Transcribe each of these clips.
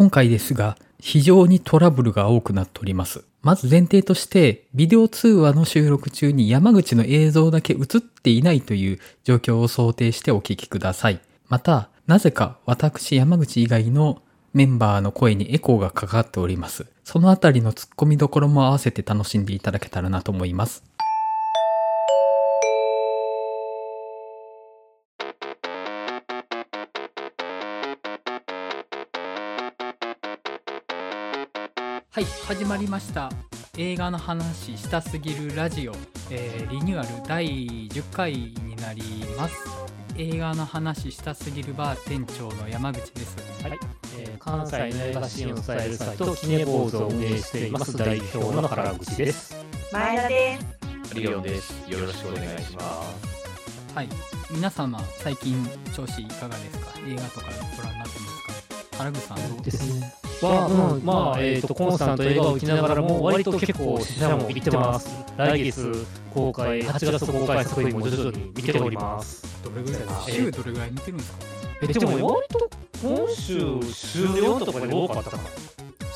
今回ですが、非常にトラブルが多くなっております。まず前提として、ビデオ通話の収録中に山口の映像だけ映っていないという状況を想定してお聞きください。また、なぜか私山口以外のメンバーの声にエコーがかかっております。そのあたりの突っ込みどころも合わせて楽しんでいただけたらなと思います。はい、始まりました。映画の話したすぎるラジオ、えーリニューアル第10回になります。映画の話したすぎるバー店長の山口です。はい、えー関西の映画シーンを伝えるサイトキネボーズを運営しています代表の原口です。前田です。リオンです。よろしくお願いします。はい、皆様最近調子いかがですか？映画とかご覧になってますか？原口さんどうですね。は、うん、まあ、えっ、と、コンスタント映画を行きながらも、割と結構、死者も行ってます。来月公開、8月公開作品も徐々に見ております。どれぐらいえー週どれぐらい見てるんですか？え、でも、割と、今週、週4とかで多かったかな。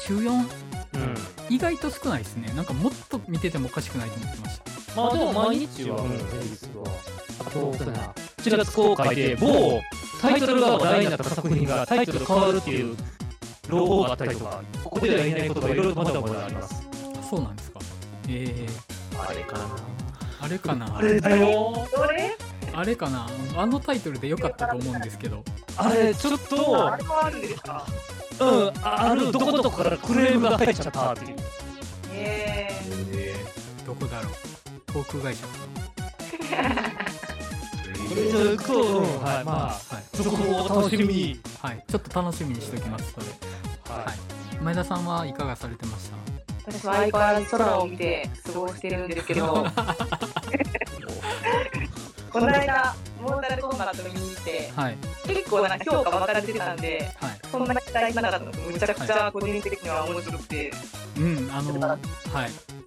週 4? うん。意外と少ないですね。なんかもっと見ててもおかしくないと思ってました。まあ、でも、毎日は、うん、平日は。あと、そうだな。7月公開で、某、タイトルが話題になった作品がタイトル変わるっていう朗報があったりとか、ここでは言えないことがいろいろまだまだあります。あそうなんですか。えあれかな。ー、あれかな。あれだよ。どれ？あれかな。あのタイトルで良かったと思うんですけど。あれ、ちょっとあ、れもあるんですかうん、あるどこどこからクレームが入っちゃったっていう。ええどこだろう。航空会社 れじゃあ、そう、うんはい、まあ、なはい。そこを楽しみに。はい。ちょっと楽しみにしておきます、それ。ははい。前田さんはいかがされてました？ー、私は相変わらず空を見て過ごしてるんですけど、この間、モータルコンバット見に行って、はい。結構なんか評価分かれてたんで、はい。そんな期待しなかったのむちゃくちゃ個人的には面白くて、うん、あの、はい。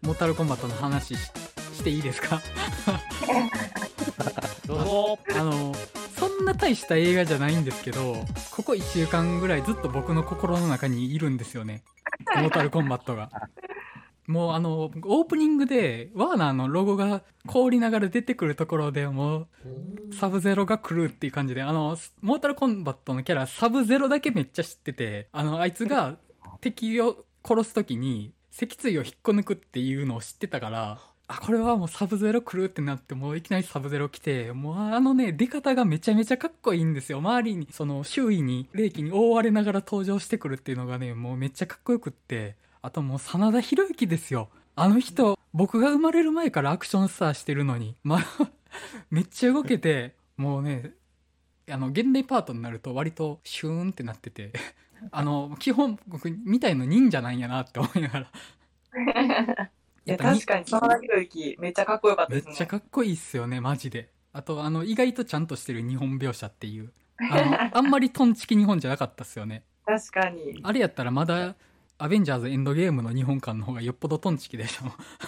モータルコンバットの話ししていいですか？どうぞ。あの、そんな大した映画じゃないんですけど、ここ1週間ぐらいずっと僕の心の中にいるんですよね。モータルコンバットが。もうあの、オープニングで、ワーナーのロゴが凍りながら出てくるところでもう、サブゼロが来るっていう感じで、あの、モータルコンバットのキャラ、サブゼロだけめっちゃ知ってて、あの、あいつが敵を殺すときに、脊椎を引っこ抜くっていうのを知ってたから、あ、これはもうサブゼロ来るってなって、もういきなりサブゼロ来て、もうあのね、出方がめちゃめちゃかっこいいんですよ。周りに、その周囲に、霊気に覆われながら登場してくるっていうのがね、もうめっちゃかっこよくって、あともう真田広之ですよ。あの人、僕が生まれる前からアクションスターしてるのに、まあ、めっちゃ動けて、もうね、あの、現代パートになると割とシューンってなってて、あの、基本僕みたいの忍者なんやなって思いながら。いやっぱに確かに真田広之めっちゃかっこよかっためっですね。ちゃかっこいいっすよね、マジで。あと、あの、意外とちゃんとしてる日本描写っていう。あの、あんまりトンチキ日本じゃなかったっすよね。確かに。あれやったらまだ、アベンジャーズエンドゲームの日本館の方がよっぽどトンチキでしょ。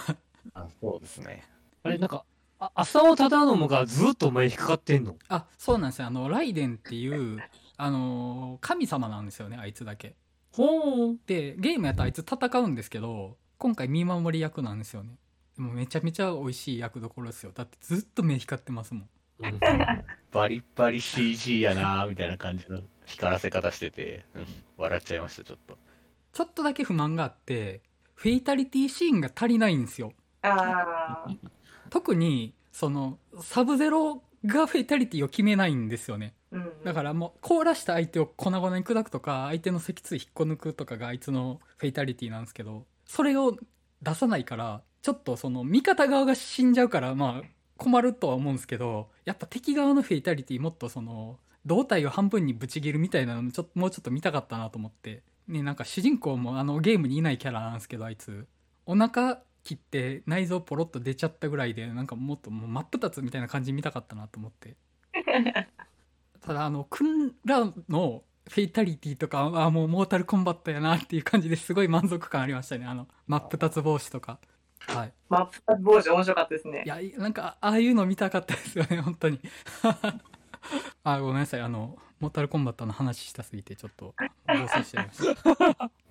あそうですね。あれ、なんか、あ浅尾忠信がずっと前に引っかかってんの？あ、そうなんですよ。あの、ライデンっていう、あの、神様なんですよね、あいつだけ。ほー。で、ゲームやったらあいつ戦うんですけど、今回見守り役なんですよね。でもめちゃめちゃ美味しい役どころですよ。だってずっと目光ってますもん。バリバリ CG やなみたいな感じの光らせ方してて、うん笑っちゃいました、ちょっと。ちょっとだけ不満があって、フェイタリティシーンが足りないんですよ。特に、その、サブゼロがフェイタリティを決めないんですよね。うん。だからもう、凍らした相手を粉々に砕くとか、相手の脊椎引っこ抜くとかがあいつのフェイタリティなんですけど、それを出さないから、ちょっとその、味方側が死んじゃうから、まあ、困るとは思うんですけど、やっぱ敵側のフェイタリティもっとその、胴体を半分にぶち切るみたいなのもちょっと、もうちょっと見たかったなと思って。ね、なんか主人公もあのゲームにいないキャラなんですけど、あいつ。お腹切って内臓ポロッと出ちゃったぐらいで、なんかもっともう真っ二つみたいな感じ見たかったなと思って。ただあの、クンラのフェイタリティとかはもうモータルコンバットやなっていう感じですごい満足感ありましたね。あの、真っ二つ帽子とか。はい。マップ帽子面白かったですねい。や、なんか、ああいうの見たかったですよね、本当に。あ、ごめんなさい。あの、モータルコンバットの話したすぎて、ちょっと、暴走しちゃいまし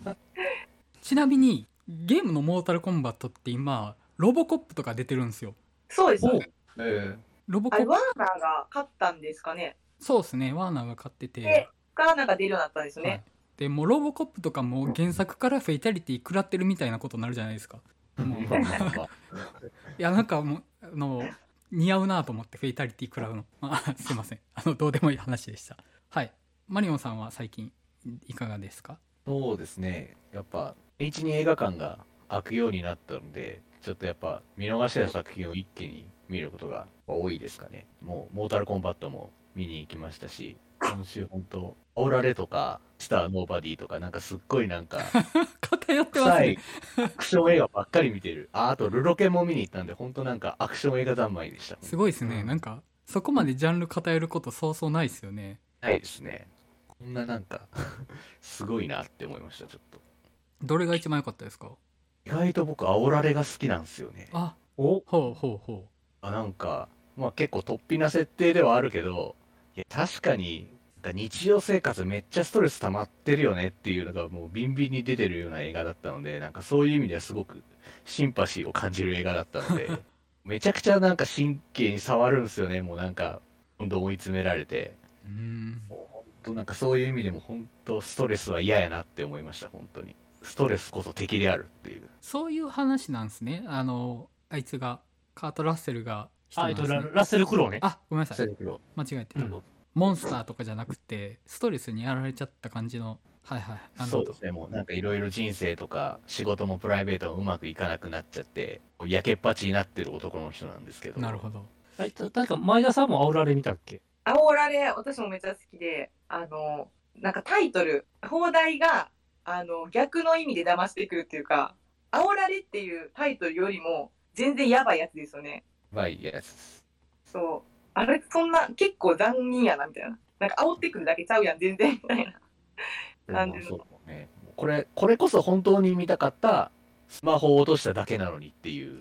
た ちなみにゲームのモータルコンバットって今ロボコップとか出てるんですよそうですよね。えロボコップワーナーが勝ったんですかね。そうですねワーナーが買っててで、からなんか出るようになったんですよはい。ね。でもうロボコップとかも原作からフェイタリティ食らってるみたいなことになるじゃないですか。もう。いやなんかもうあの似合うなと思ってフェイタリティ食らうの。あ すいません。あのどうでもいい話でした。はい。マリオンさんは最近いかがですか？そうですね。やっぱ、H2 映画館が開くようになったので、ちょっとやっぱ見逃してた作品を一気に見ることが多いですかね。もう、モータルコンバットも見に行きましたし、今週本当、オーラレとか、スター・ノーバディとか、なんかすっごいなんか、偏ってます臭いねアクション映画ばっかり見てる。あ、あと、ルロケンも見に行ったんで、本当なんかアクション映画三昧でした。すごいですね、うんなんかそこまでジャンル偏ることそうそうないですよねないですね。こんななんか、すごいなって思いました、ちょっと。どれが一番良かったですか？意外と僕、煽られが好きなんですよね。あお？ほうほうほあなんか、まあ結構突飛な設定ではあるけど、確かに、日常生活めっちゃストレス溜まってるよねっていうのがもうビンビンに出てるような映画だったので、なんかそういう意味ではすごくシンパシーを感じる映画だったので、めちゃくちゃなんか神経に触るんですよね、もうなんか、どんどん追い詰められて。うん本当なんかそういう意味でも本当ストレスは嫌やなって思いました、本当に。ストレスこそ敵であるっていう。そういう話なんですねあのあいつがカート・ラッセルがあ、えララッセル・クロウね。あごめんなさい。間違えて。た、うん。モンスターとかじゃなくてストレスにやられちゃった感じのはいはいそうですね、もうなんかいろいろ人生とか仕事もプライベートもうまくいかなくなっちゃって、やけっぱちになってる男の人なんですけど。なるほど。はい、た確か前田さんも煽られ見たっけ？煽られ、私もめっちゃ好きで、あの、なんかタイトル、放題が、あの、逆の意味で騙してくるっていうか、煽られっていうタイトルよりも、全然やばいやつですよね。バイやつ。そう。あれ、そんな、結構残忍やな、みたいな。なんか煽ってくるだけちゃうやん、全然、みたいな。感じのそうね。これ、これこそ本当に見たかった、スマホを落としただけなのにっていう、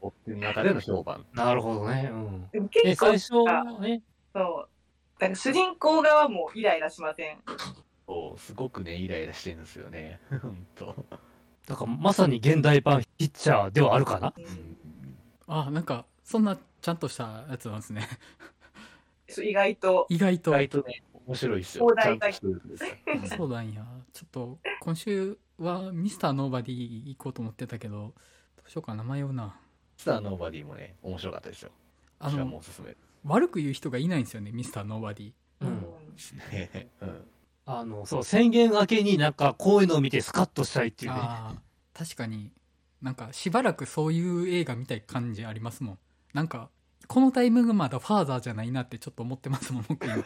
僕の中での評判。なるほどね。うん。で結構最、初はね、そう。なんか主人公側もイライラしません。そうすごくね、イライラしてるんですよね。本当。だからまさに現代版ピッチャーではあるかな。うんあなんかそんなちゃんとしたやつなんですねそう意外と。意外と意外とね、面白いですよ。そうなんやちょっと今週はミスターノーバディ行こうと思ってたけどどうしようかな迷うなスターノーバディもね、面白かったですよ。あのおすすめ悪く言う人がいないんですよねミスターノーバディうん。うん。あの、そう、宣言明けになんかこういうのを見てスカッとしたいっていうね。確かになんかしばらくそういう映画見たい感じありますもん。なんかこのタイミングまだファーザーじゃないなってちょっと思ってますもん僕今。い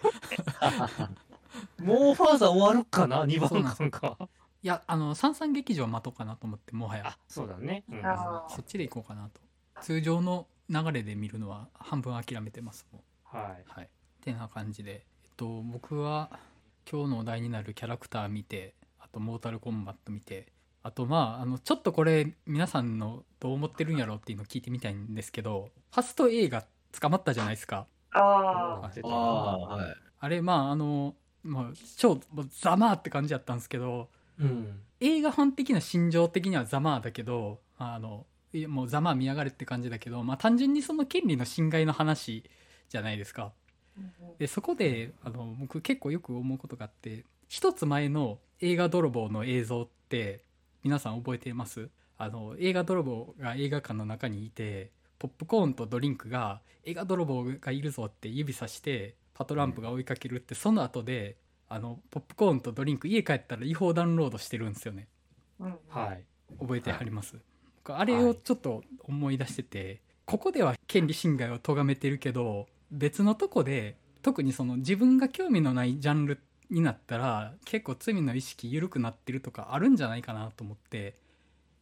もうファーザー終わるかな ?2 番ん間か。やあの三々劇場待とうかなと思ってもはや。あ、そうだね。うん。あそっちで行こうかなと。通常の流れで見るのは半分諦めてますもん。はい。はい。てな感じで。えっと僕は今日のお題になるキャラクター見てあとモータルコンバット見てあとまああのちょっとこれ皆さんのどう思ってるんやろうっていうのを聞いてみたいんですけどファスト映画捕まったじゃないですかああ。あああ、はい。あれまああの、まあ、超ざまーって感じやったんですけどうん。映画ファン的な心情的にはざまーだけどあのもうざまー見やがれって感じだけど、まあ、単純にその権利の侵害の話じゃないですか。でそこであの僕結構よく思うことがあって一つ前の映画泥棒の映像って皆さん覚えてます？あの映画泥棒が映画館の中にいてポップコーンとドリンクが映画泥棒がいるぞって指さしてパトランプが追いかけるってその後であのポップコーンとドリンク家帰ったら違法ダウンロードしてるんですよね。うんはい。覚えてはります、僕あれをちょっと思い出してて、ここでは権利侵害を咎めてるけど別のとこで特にその自分が興味のないジャンルになったら結構罪の意識緩くなってるとかあるんじゃないかなと思って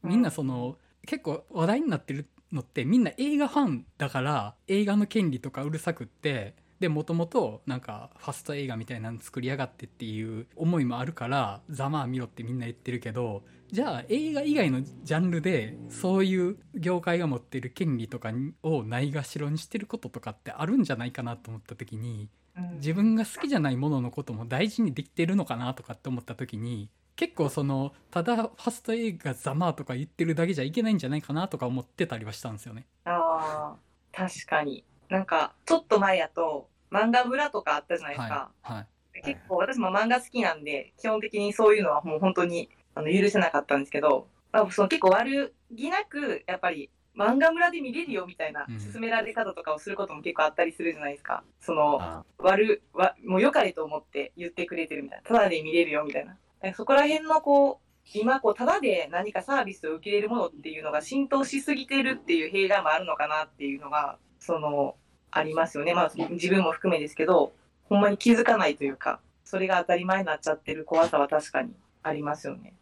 みんなその、結構話題になってるのってみんな映画ファンだから映画の権利とかうるさくってでもともとなんかファスト映画みたいなの作りやがってっていう思いもあるからざまあ見ろってみんな言ってるけどじゃあ映画以外のジャンルでそういう業界が持ってる権利とかをないがしろにしてることとかってあるんじゃないかなと思った時にうん自分が好きじゃないもののことも大事にできてるのかなとかって思った時に結構そのただファスト映画ざまとか言ってるだけじゃいけないんじゃないかなとか思ってたりはしたんですよね。ああ、確かに。なんか、ちょっと前やと、漫画村とかあったじゃないですか。はいはい結構私も漫画好きなんで、基本的にそういうのはもう本当にあの許せなかったんですけど、まあ、その結構悪気なく、やっぱり漫画村で見れるよみたいなうん勧められ方とかをすることも結構あったりするじゃないですか。その、あ悪、わもう良かれと思って言ってくれてるみたいな。ただで見れるよみたいな。そこら辺のこう、今こう、ただで何かサービスを受け入れるものっていうのが浸透しすぎてるっていう弊害もあるのかなっていうのが、その、ありますよね。まあ自分も含めですけど、ほんまに気づかないというか、それが当たり前になっちゃってる怖さは確かにありますよね。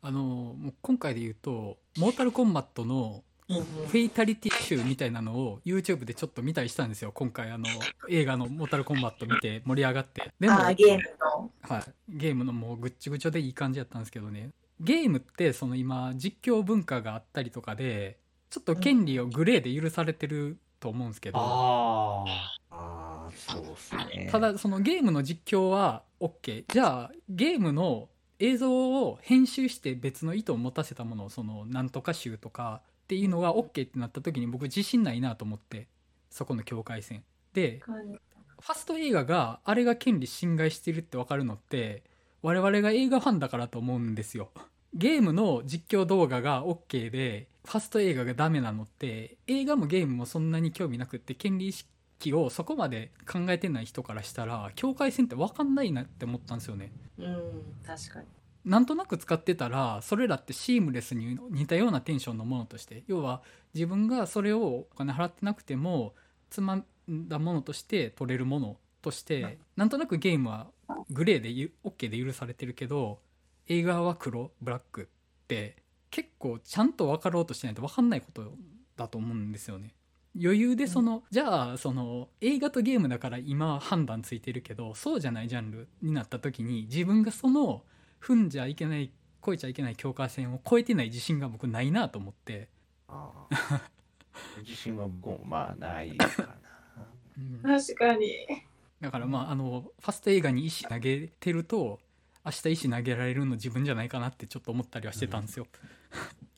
あのもう今回で言うとモータルコンバットのフェイタリティ集みたいなのを YouTube でちょっと見たりしたんですよ。今回あの映画のモータルコンバット見て盛り上がって。でもああ、ゲームの。はい、ゲームのもうぐっちぐちょでいい感じやったんですけどね。ゲームってその今実況文化があったりとかでちょっと権利をグレーで許されてると思うんですけど、ああー、そうっすね。ただそのゲームの実況は OK じゃあゲームの映像を編集して別の意図を持たせたものをそのなんとか集とかっていうのが OK ってなった時に僕自信ないなと思ってそこの境界線でファスト映画があれが権利侵害してるって分かるのって我々が映画ファンだからと思うんですよゲームの実況動画が OK でファスト映画がダメなのって映画もゲームもそんなに興味なくって権利意識をそこまで考えてない人からしたら境界線って分かんないなって思ったんですよねうん、確かに。なんとなく使ってたらそれらってシームレスに似たようなテンションのものとして要は自分がそれをお金払ってなくてもつまんだものとして取れるものとしてなんとなくゲームはグレーでゆ OK で許されてるけど映画は黒ブラックって結構ちゃんと分かろうとしないと分かんないことだと思うんですよね。余裕でその、じゃあその映画とゲームだから今判断ついてるけどそうじゃないジャンルになった時に自分がその踏んじゃいけない越えちゃいけない境界線を越えてない自信が僕ないなと思って、あー 自信はもうまあないかな。うん確かに。だからまああのファスト映画に石投げてると明日石投げられるの自分じゃないかなってちょっと思ったりはしてたんですよ。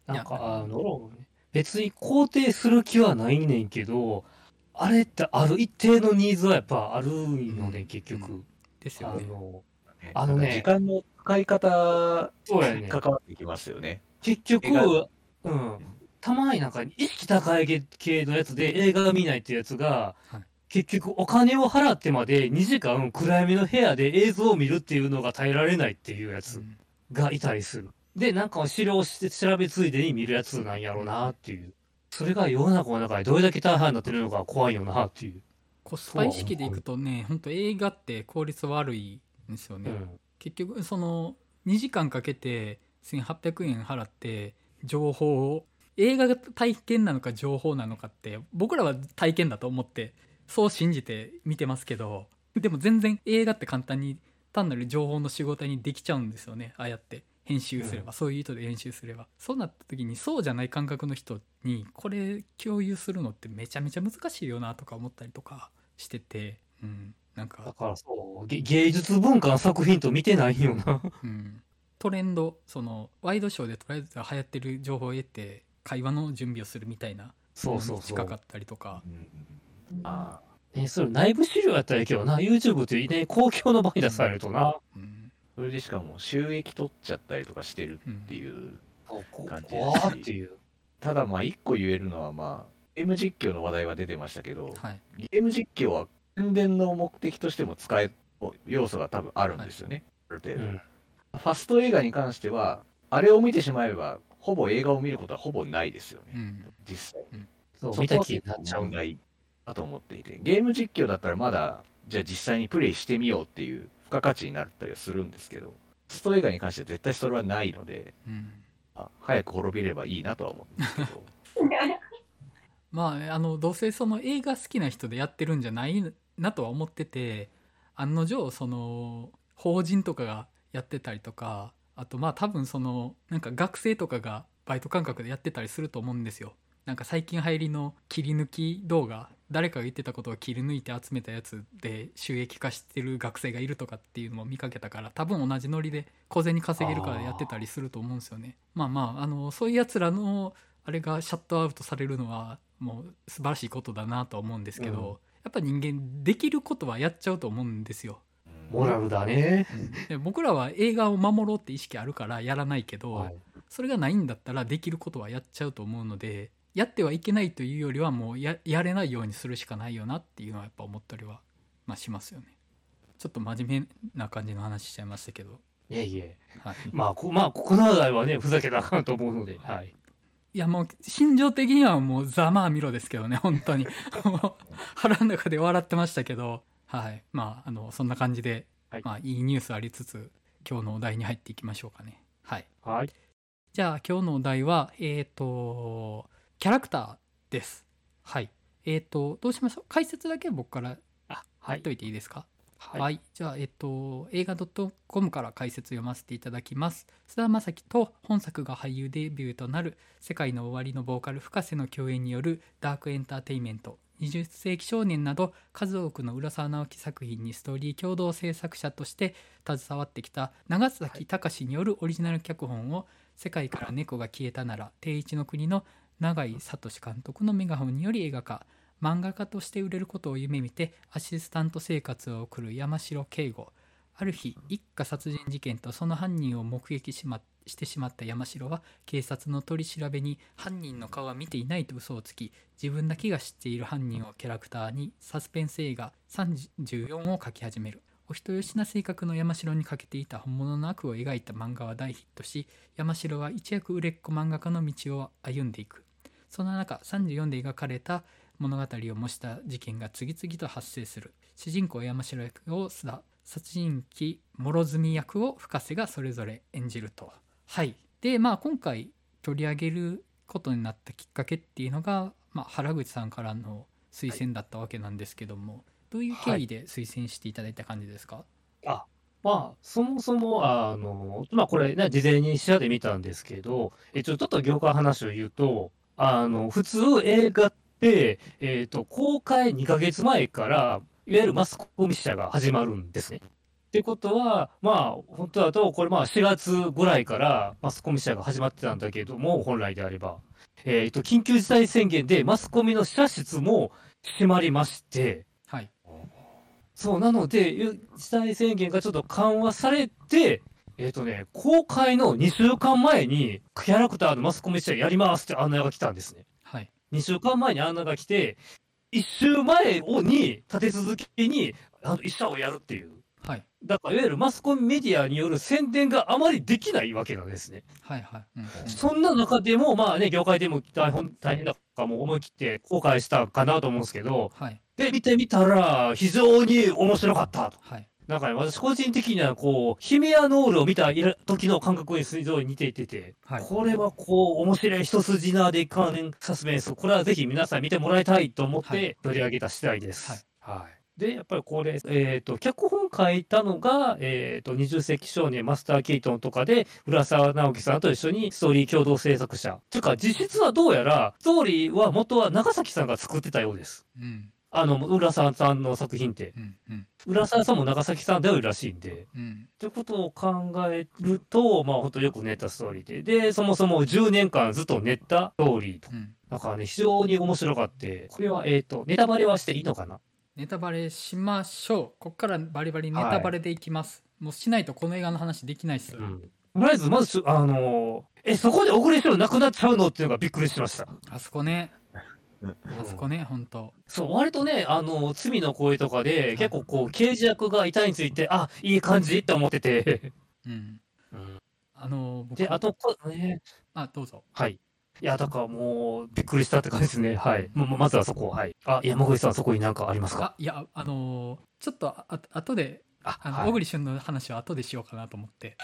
あ。なんか、あの、別に肯定する気はないねんけど、あれってある一定のニーズはやっぱあるのね、結局。あですよね。の、あのね時間の使い方そうやね。関わってきますよね。結局うん。たまになんか意識高い系のやつで映画が見ないってやつが、はい結局お金を払ってまで2時間暗闇の部屋で映像を見るっていうのが耐えられないっていうやつうんがいたりする。で、なんか資料して調べついでに見るやつなんやろうなっていう。それが世の中の中でどれだけ大半になってるのか怖いよなっていう。コスパ意識でいくとね本当映画って効率悪いんですよね。うん。結局その2時間かけて1800円払って情報を映画が体験なのか情報なのかって僕らは体験だと思ってそう信じて見てますけどでも全然映画って簡単に単なる情報の仕事にできちゃうんですよね。ああやって編集すれば、そういう意図で編集すれば。そうなった時にそうじゃない感覚の人にこれ共有するのってめちゃめちゃ難しいよなとか思ったりとかしててうんなんかだからそう、げ芸術文化の作品と見てないよな。うん、トレンドそのワイドショーでとりあえず流行ってる情報を得て会話の準備をするみたいなそうそうそう。近かったりとかうんあね、それ内部資料やったらいいけどな、YouTube っていうね、公共の場に出されるとな。うんそれでしかも収益取っちゃったりとかしてるうんっていう。こ感じ怖ーっていう。ただまあ一個言えるのはまあ、ゲーム実況の話題は出てましたけど、はいゲーム実況は宣伝の目的としても使える要素が多分あるんですよね。ある程度うん。ファスト映画に関しては、あれを見てしまえば、ほぼ映画を見ることはほぼないですよね。うん実際。そう、そこは見た気になっちゃうんだ。だと思っていて、ゲーム実況だったらまだ、じゃあ実際にプレイしてみようっていう付加価値になったりはするんですけど、スト映画に関しては絶対それはないので、うんあ早く滅びればいいなとは思うんですけど、まああのどうせその映画好きな人でやってるんじゃないなとは思ってて案の定その法人とかがやってたりとかあとまあ多分そのなんか学生とかがバイト感覚でやってたりすると思うんですよ。なんか最近流行りの切り抜き動画誰かが言ってたことを切り抜いて集めたやつで収益化してる学生がいるとかっていうのも見かけたから多分同じノリで小銭稼げるからやってたりすると思うんですよね。まあまああのそういうやつらのあれがシャットアウトされるのはもう素晴らしいことだなとは思うんですけど、うん。やっぱ人間できることはやっちゃうと思うんですよモラルだね。で僕らは映画を守ろうって意識あるからやらないけど、はいそれがないんだったらできることはやっちゃうと思うのでやってはいけないというよりはもうややれないようにするしかないよなっていうのはやっぱ思ったりは、まあ、しますよねちょっと真面目な感じの話しちゃいましたけど、いえいえ。はい、まあ、こまあ、この話題はね、ふざけなあかんと思うので、はい。いやもう心情的にはもうざまあみろですけどね本当に 腹の中で笑ってましたけどはいまああのそんな感じで、はいまあ、いいニュースありつつ今日のお題に入っていきましょうかねはいはい。じゃあ今日のお題は、えっ、と、キャラクターです。はい。えっ、と、どうしましょう？解説だけ僕からあ、はいと。いていいですか？はい。じゃあ、えっ、と、映画 .com から解説読ませていただきます。菅田将暉と本作が俳優デビューとなる世界の終わりのボーカル深瀬の共演によるダークエンターテインメント。20世紀少年など数多くの浦沢直樹作品にストーリー共同制作者として携わってきた長崎隆によるオリジナル脚本を世界から猫が消えたなら定一の国の永井聡監督のメガホンにより映画化漫画家として売れることを夢見てアシスタント生活を送る山城圭吾。ある日一家殺人事件とその犯人を目撃し,、ま、してしまった山城は警察の取り調べに犯人の顔は見ていないと嘘をつき自分だけが知っている犯人をキャラクターにサスペンス映画34を描き始める。お人よしな性格の山城にかけていた本物の悪を描いた漫画は大ヒットし山城は一躍売れっ子漫画家の道を歩んでいく。そんな中34で描かれた物語を模した事件が次々と発生する。主人公山城役を須田殺人鬼諸角役を深瀬がそれぞれ演じると。はい。でまあ今回取り上げることになったきっかけっていうのが、まあ、原口さんからの推薦だったわけなんですけども、どういう経緯で推薦していただいた感じですか、あ、まあ、そもそも、あの、まあ、これね、事前に視野で見たんですけど、えちょっと業界話を言うと、あの、普通映画って、えっと、公開2ヶ月前から、いわゆるマスコミ社が始まるんですね。ってことは、まあ、本当だと、これまあ4月ぐらいからマスコミ社が始まってたんだけども、本来であれば。えっと、緊急事態宣言でマスコミの社室も閉まりまして、はいそう、なので、ゆ事態宣言がちょっと緩和されて、えっ、とね、公開の2週間前に、キャラクターのマスコミ試合やりますって案内が来たんですね。はい2週間前に案内が来て、1週前をに、立て続けに、あの、一社をやるっていう。はいだから、いわゆるマスコミメディアによる宣伝があまりできないわけなんですね。はいはい、うんうんそんな中でも、まあね、業界でも大変大変だからもう思い切って公開したかなと思うんですけど、はいで、見てみたら、非常に面白かったと。はいなんかね、私個人的にはこう、ヒメアノールを見た時の感覚に非常に似ていてて、はいこれはこう、面白い一筋縄で関連サスペンス、これはぜひ皆さん見てもらいたいと思っはいて取り上げた次第です。はい。で、やっぱりこれ、えっ、と、脚本書いたのが、えっ、と、20世紀少年マスター・キートンとかで、浦沢直樹さんと一緒にストーリー共同制作者。というか、実質はどうやら、ストーリーは元は長崎さんが作ってたようです。うんあの、浦沢さんの作品って。うんうん浦沢さんも長崎さんではらしいんで。うんってことを考えると、まあ本当よく練ったストーリーで。で、そもそも10年間ずっと練ったストーリーと。うんだからね、非常に面白かって、これは、えっ、と、ネタバレはしていいのかな？ネタバレしましょうこっからバリバリネタバレでいきます、もうしないとこの映画の話できないっす、うん。とりあえず、まず、あのーえ、そこで小栗旬なくなっちゃうの？っていうのがびっくりしました。あそこねあそこね本当。そう、割とね、あの、罪の声とかで、結構こう、刑事役が痛いについて、あ、いい感じって思ってて。うん。うん。あの僕。で、あと、こね、あどうぞ。はい。いや、だからもう、びっくりしたって感じですね。はい。まままずはそこ、はい。あ、山口さん、そこになんかありますか？あいやあのちょっとああ後でああの、はい。小栗旬の話は後でしようかなと思って。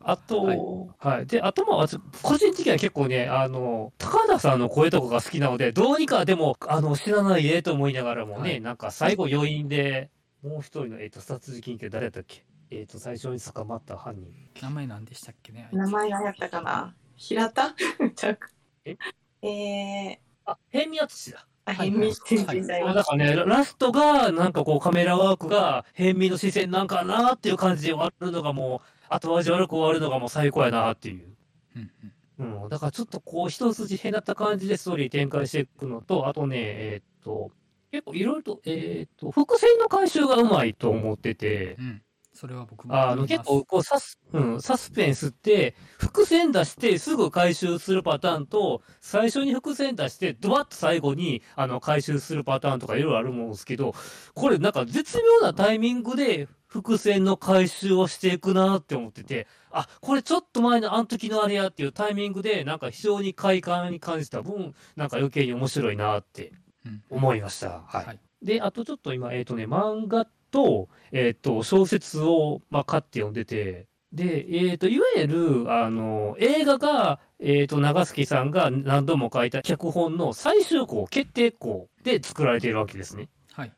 あと、ははい。い。で、あとまあ、私個人的には結構ね、あの、高田さんの声とかが好きなので、どうにかでも、あの、知らないでと思いながらもね、はい。なんか最後余韻で、もう一人の、えっ、と、殺人鬼って誰だったっけ？えっ、と、最初に捕まった犯人。名前何でしたっけね名前何やったかな？平田？え？えあ、辺見淳だ。変身してるはい。時代そうだからね、ララストが、なんかこうカメラワークが、変身の視線なんかなっていう感じで終わるのがもう、後味悪く終わるのがもう最高やなっていう。うんうん。うん、だからちょっとこう一筋隔った感じでストーリー展開していくのと、あとね、えーっと、結構いろいろと、えーっと、伏線の回収がうまいと思ってて、うん。それは僕もあの、結構、こう、サス、うん、サスペンスって、伏線出してすぐ回収するパターンと、最初に伏線出して、ドバッと最後に、あの、回収するパターンとかいろいろあるもんですけど、これなんか絶妙なタイミングで伏線の回収をしていくなって思ってて、あ、これちょっと前のあの時のあれやっていうタイミングで、なんか非常に快感に感じた分、なんか余計に面白いなってうん思いました。はい。はいで、あとちょっと今、えっ、とね、漫画と、えっ、と、小説を、まあ、買って読んでて、で、えっ、と、いわゆる、あの、映画が、えっ、と、長月さんが何度も書いた脚本の最終稿、決定稿で作られているわけですね。はい。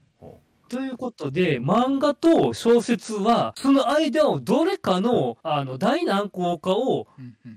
ということで、漫画と小説は、その間をどれかの、あの、大難航かを、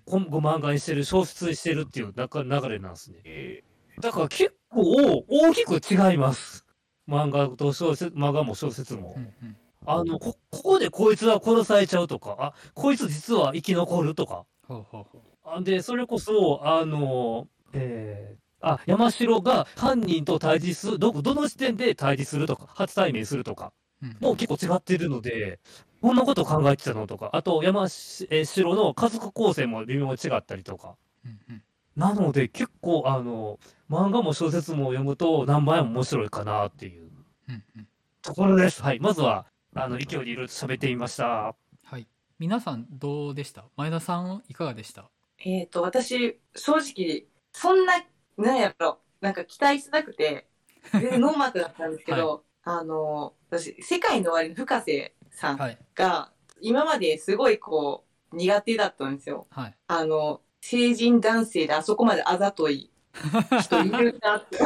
今後漫画にしてる、小説にしてるっていう中流れなんですね。えだから結構大きく違います。漫画と小説、漫画も小説も。うんうんあの、こ、ここでこいつは殺されちゃうとか、あ、こいつ実は生き残るとか。ほうほうほう。あで、それこそ、あの、えー、あ、山城が犯人と対峙する、ど、どの時点で対峙するとか、初対面するとか、うんもう結構違ってるので、こんなこと考えてたのとか、あと山城の家族構成も微妙に違ったりとか。うんうんなので、結構、あの、漫画も小説も読むと何倍も面白いかなっていうところです。はい。まずは、あの、勢いでいろいろと喋ってみました。はい。皆さんどうでした？前田さんいかがでした？えっ、と、私、正直、そんな、なんやろ、なんか期待してなくて、全然ノーマークだったんですけど、あの、私、世界の終わりの深瀬さんはい。が、今まですごいこう、苦手だったんですよ。はい。あの、成人男性であそこまであざとい人いるなって。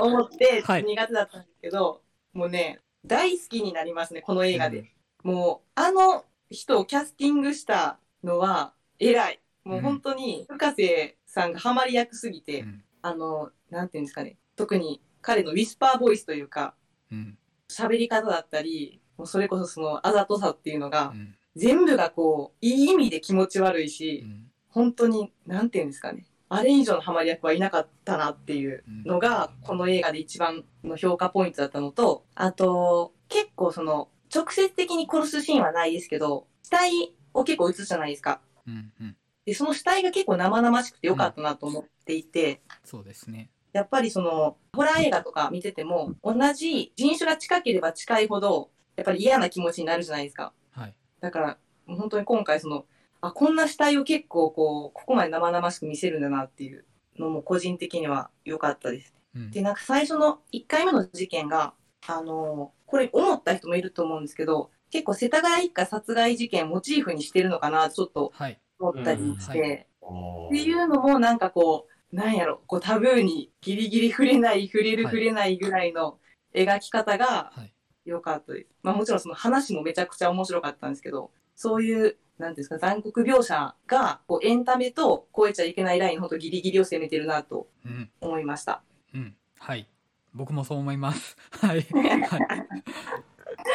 思ってはい。苦手だったんですけど、もうね大好きになりますねこの映画で、もうあの人をキャスティングしたのは偉い。もう本当に深瀬さんがハマり役すぎて、うん。あのなんていうんですかね特に彼のウィスパーボイスというかうん。喋り方だったりもうそれこそそのあざとさっていうのが、うん全部がこう、いい意味で気持ち悪いうし、ん本当に、なんていうんですかね。あれ以上のハマり役はいなかったなっていうのが、この映画で一番の評価ポイントだったのと、あと、結構その、直接的に殺すシーンはないですけど、死体を結構映すじゃないですか。うんうんで、その死体が結構生々しくてよかったなと思っていて、そうですね。やっぱりその、ホラー映画とか見てても、同じ人種が近ければ近いほど、やっぱり嫌な気持ちになるじゃないですか。はい。だから、もう本当に今回その、あ、こんな死体を結構こう、ここまで生々しく見せるんだなっていうのも個人的には良かったです。うんで、なんか最初の1回目の事件が、あのこれ思った人もいると思うんですけど、結構世田谷一家殺害事件をモチーフにしてるのかなとちょっとはい。思ったりして、うんはっていうのもなんかこう、なんやろ、こうタブーにギリギリ触れない、触れるはい触れないぐらいの描き方がはい。良かったです。まあもちろんその話もめちゃくちゃ面白かったんですけど、そういう、なんていうんですか、残酷描写が、こうエンタメと超えちゃいけないライン、ほんとギリギリを攻めてるなとうん。思いました。うん。はい。僕もそう思います。はい。はい。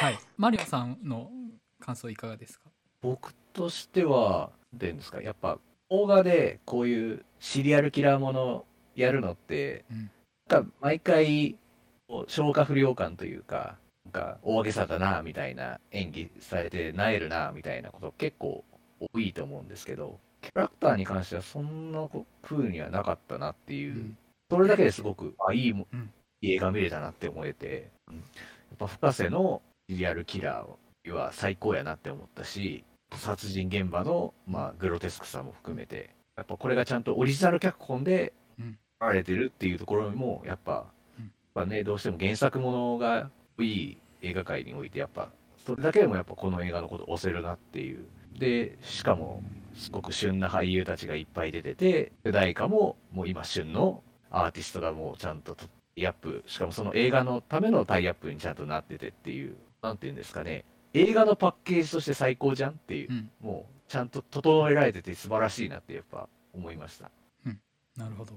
はい。マリオさんの感想いかがですか？僕としては、なんていうんですか、やっぱ、邦画でこういうシリアルキラーものやるのって、うんなんか毎回、消化不良感というか、か大げさだな、みたいな演技されて、なえるな、みたいなこと結構多いと思うんですけど、キャラクターに関してはそんな風にはなかったなっていう、うん。それだけですごく、あ、いいも、うん。いい映画見れたなって思えて、うん。やっぱ深瀬のシリアルキラーは最高やなって思ったし、殺人現場の、まあ、グロテスクさも含めて、やっぱこれがちゃんとオリジナル脚本でうん。書かれてるっていうところも、やっぱ、うん。やっぱね、どうしても原作ものがいい映画界において、やっぱ、それだけでもやっぱこの映画のこと押せるなっていう。で、しかも、すごく旬な俳優たちがいっぱい出てて、主題歌ももう今旬のアーティストがもうちゃんとタイアップ、しかもその映画のためのタイアップにちゃんとなっててっていう、なんていうんですかね、映画のパッケージとして最高じゃんっていうう、ん。もうちゃんと整えられてて素晴らしいなってやっぱ思いました。なるほど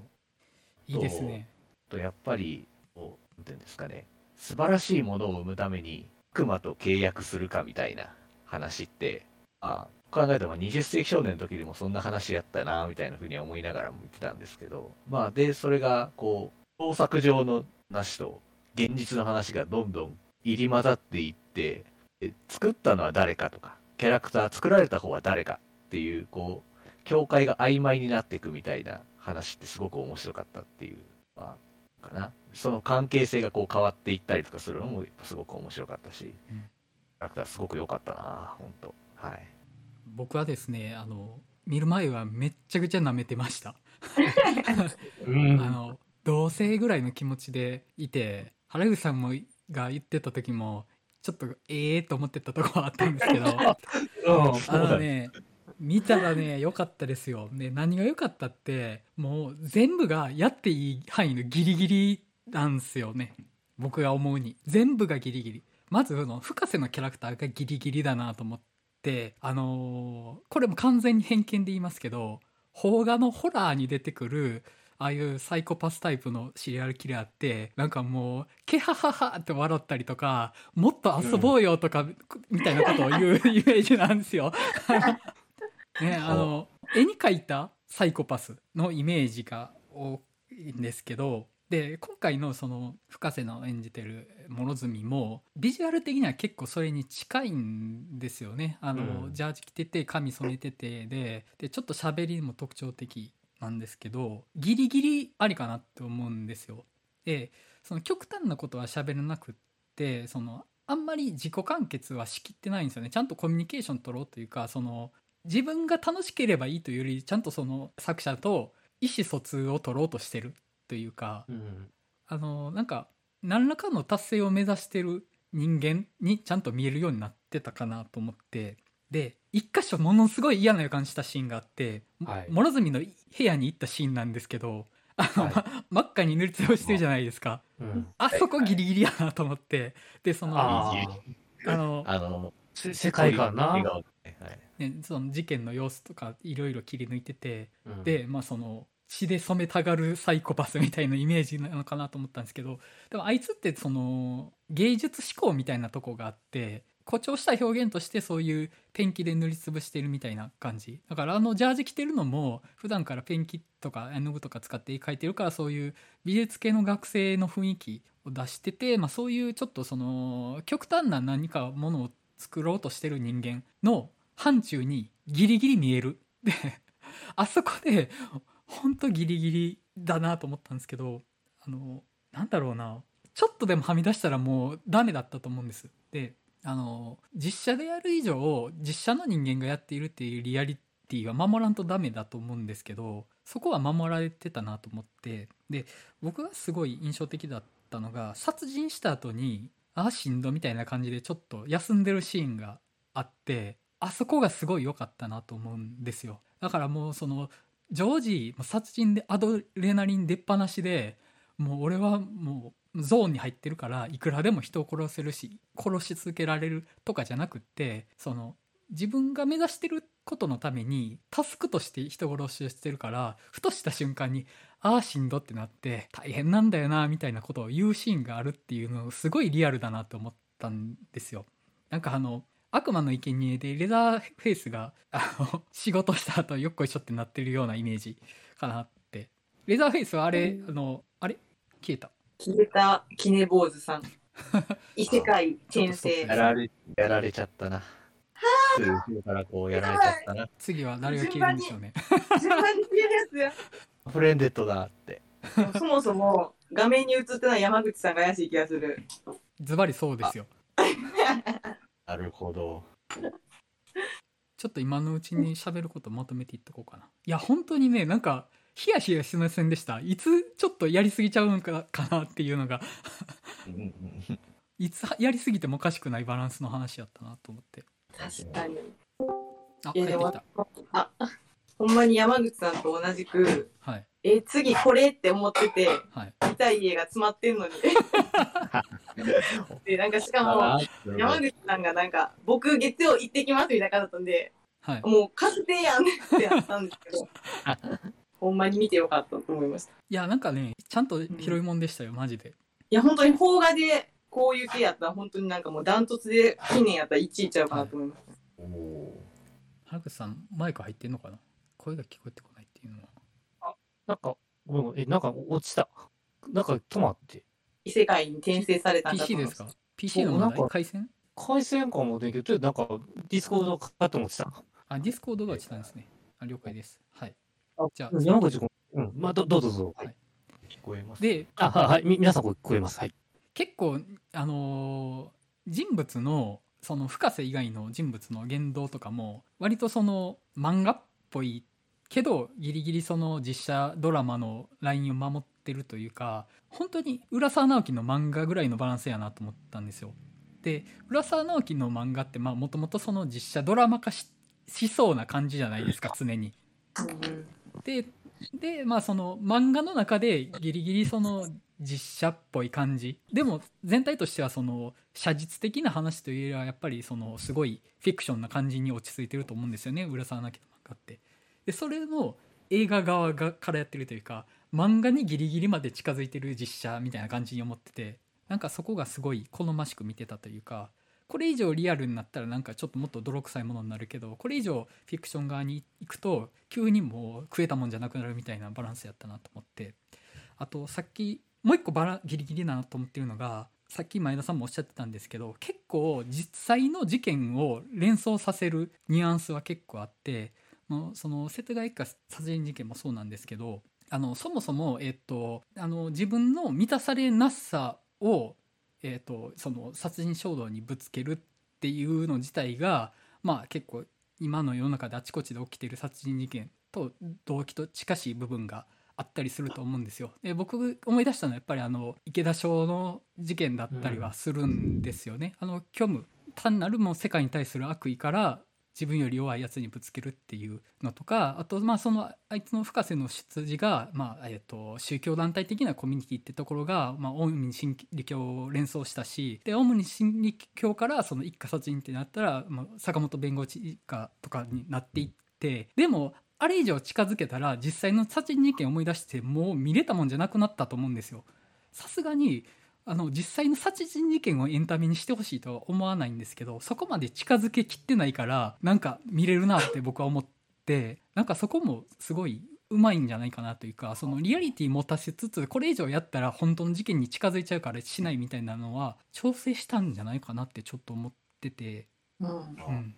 いいですねとやっぱり、こうなんていうんですかね、素晴らしいものを生むために、悪魔と契約するかみたいな話って、あ考えたら20世紀少年の時でもそんな話やったな、みたいなふうには思いながらも言ってたんですけど、まあ、で、それが、こう、創作上の話と、現実の話がどんどん入り混ざっていって、作ったのは誰かとか、キャラクター、作られた方は誰かっていう、こう、境界が曖昧になっていくみたいな話ってすごく面白かったっていう、まあ、かな。その関係性がこう変わっていったりとかするのもすごく面白かったし、うん。キャラクターすごく良かったな、本当はい。僕はですねあの見る前はめっちゃくちゃ舐めてました。うん。あの同性ぐらいの気持ちでいて原口さんもが言ってた時もちょっとええと思ってたとこはあったんですけど。うんあ。のね見たらね良かったですよ。で何が良かったってもう全部がやっていい範囲のギリギリなんすよね。僕が思うに。全部がギリギリ。まずその深瀬のキャラクターがギリギリだなと思ってあのーこれも完全に偏見で言いますけど邦画のホラーに出てくるああいうサイコパスタイプのシリアルキラーってなんかもうケハハハって笑ったりとかもっと遊ぼうよとか、みたいなことを言うイメージなんですよ。ねあの絵に描いたサイコパスのイメージが多いんですけどで今回のその深瀬の演じてる諸角もビジュアル的には結構それに近いんですよね。あの、うん。ジャージ着てて髪染めててででちょっと喋りも特徴的なんですけどギリギリありかなって思うんですよ。でその極端なことは喋らなくってそのあんまり自己完結はしきってないんですよね。ちゃんとコミュニケーション取ろうというかその自分が楽しければいいというよりちゃんとその作者と意思疎通を取ろうとしてるというかうん。あのなんか何らかの達成を目指してる人間にちゃんと見えるようになってたかなと思ってで一箇所ものすごい嫌な予感したシーンがあって、はい。諸角の部屋に行ったシーンなんですけどあの、はい。ま真っ赤に塗りつぶしてるじゃないですか。うん。あそこギリギリやなと思ってでそのあのあの、せ世界観なねその事件の様子とかいろいろ切り抜いててうん。でまあその血で染めたがるサイコパスみたいなイメージなのかなと思ったんですけどでもあいつってその芸術思考みたいなとこがあって誇張した表現としてそういうペンキで塗りつぶしてるみたいな感じ。だからあのジャージ着てるのも普段からペンキとか絵の具とか使って絵描いてるからそういう美術系の学生の雰囲気を出してて、まあ、そういうちょっとその極端な何かものを作ろうとしてる人間の範疇にギリギリ見える。であそこでほんとギリギリだなと思ったんですけどあのなんだろうなちょっとでもはみ出したらもうダメだったと思うんです。であの実写でやる以上実写の人間がやっているっていうリアリティは守らんとダメだと思うんですけどそこは守られてたなと思ってで僕がすごい印象的だったのが殺人した後にああしんどみたいな感じでちょっと休んでるシーンがあってあそこがすごい良かったなと思うんですよ。だからもうその常時もう殺人でアドレナリン出っ放しでもう俺はもうゾーンに入ってるからいくらでも人を殺せるし殺し続けられるとかじゃなくってその自分が目指してることのためにタスクとして人殺しをしてるからふとした瞬間にああしんどってなって大変なんだよなみたいなことを言うシーンがあるっていうのすごいリアルだなと思ったんですよ。なんかあの悪魔の生贄でレザーフェイスがあの仕事した後よっこいしょってなってるようなイメージかなってレザーフェイスはあれあのあれ？消えた消えたキネ坊主さん。異世界転生や。られ、やられちゃったな。すぐ後ろからこうやられちゃったな。次は誰が消えるんでしょうね順番に消えるやフレンデッドだって。そもそも画面に映ってない山口さんが怪しい気がする。ズバリそうですよ なるほど。ちょっと今のうちに喋ることまとめていっとこうかないや本当にねなんかヒヤヒヤしませんでしたいつちょっとやりすぎちゃうんかかなっていうのがいつやりすぎてもおかしくないバランスの話やったなと思って確かに。あ帰ってきたあ、ほんまに山口さんと同じく、はいえ、次これって思ってて、はい見たい家が詰まってんのに。で、なんかしかあも、山口さんがなんか、僕月曜行ってきますみたいな感じだったんで、はいもう確定やんってやったんですけど、ほんまに見てよかったと思いました。いいや、なんかね、ちゃんと広いもんでしたよ、マジで。や、本当に邦画でこういう系やったら、本当になんかもうダントツで近年やったら1位ちゃうかなと思います。おお原口さん、マイク入ってんのかな？声が聞こえてこないっていうのは。なんか、ごめんごめんえ、なんか落ちた。なんか止まって。異世界に転生されたんだと PC 思いますでか ?PC の問題そうなんか回線？回線かもねんけど、ちょっとなんかディスコードかと思ってた。あ、ディスコードが落ちたんですね。あ了解です。はい。じゃあ山口君、うん、まあ、どどうぞどうぞ。はいー聞こえますで、あ、はい、はい、み皆さん聞こえます。はい。結構、あのー人物のその深瀬以外の人物の言動とかも割とその漫画っぽいけどギリギリその実写ドラマのラインを守ってるというか本当に浦沢直樹の漫画ぐらいのバランスやなと思ったんですよ。で浦沢直樹の漫画ってもともとその実写ドラマ化ししそうな感じじゃないですか常に。うんででまあその漫画の中でギリギリその実写っぽい感じでも全体としてはその写実的な話というよりはやっぱりそのすごいフィクションな感じに落ち着いてると思うんですよね浦沢直樹の漫画って。でそれの映画側がからやってるというか漫画にギリギリまで近づいてる実写みたいな感じに思っててなんかそこがすごい好ましく見てたというかこれ以上リアルになったらなんかちょっともっと泥臭いものになるけどこれ以上フィクション側に行くと急にもう食えたもんじゃなくなるみたいなバランスやったなと思って。あとさっきもう一個バラギリギリだなと思ってるのがさっき前田さんもおっしゃってたんですけど結構実際の事件を連想させるニュアンスは結構あってもうその世田谷一家殺人事件もそうなんですけどあのそもそも、えっと、あの自分の満たされなさを、えっと、その殺人衝動にぶつけるっていうの自体が、まあ、結構今の世の中であちこちで起きている殺人事件と動機と近しい部分があったりすると思うんですよ。で僕思い出したのはやっぱりあの池田翔の事件だったりはするんですよね。あの虚無単なるもう世界に対する悪意から自分より弱いやつにぶつけるっていうのとかあとまあそのあいつの深瀬の出自が、まあえー、と宗教団体的なコミュニティってところが、まあ、オウム真理教を連想したしでオウム真理教からその一家殺人ってなったら、まあ、坂本弁護士一家とかになっていってでもあれ以上近づけたら実際の殺人事件を思い出してもう見れたもんじゃなくなったと思うんですよ。さすがにあの実際の殺人事件をエンタメにしてほしいとは思わないんですけどそこまで近づけきってないからなんか見れるなって僕は思ってなんかそこもすごいうまいんじゃないかなというかそのリアリティ持たせつつこれ以上やったら本当の事件に近づいちゃうからしないみたいなのは調整したんじゃないかなってちょっと思ってて、うん。うん、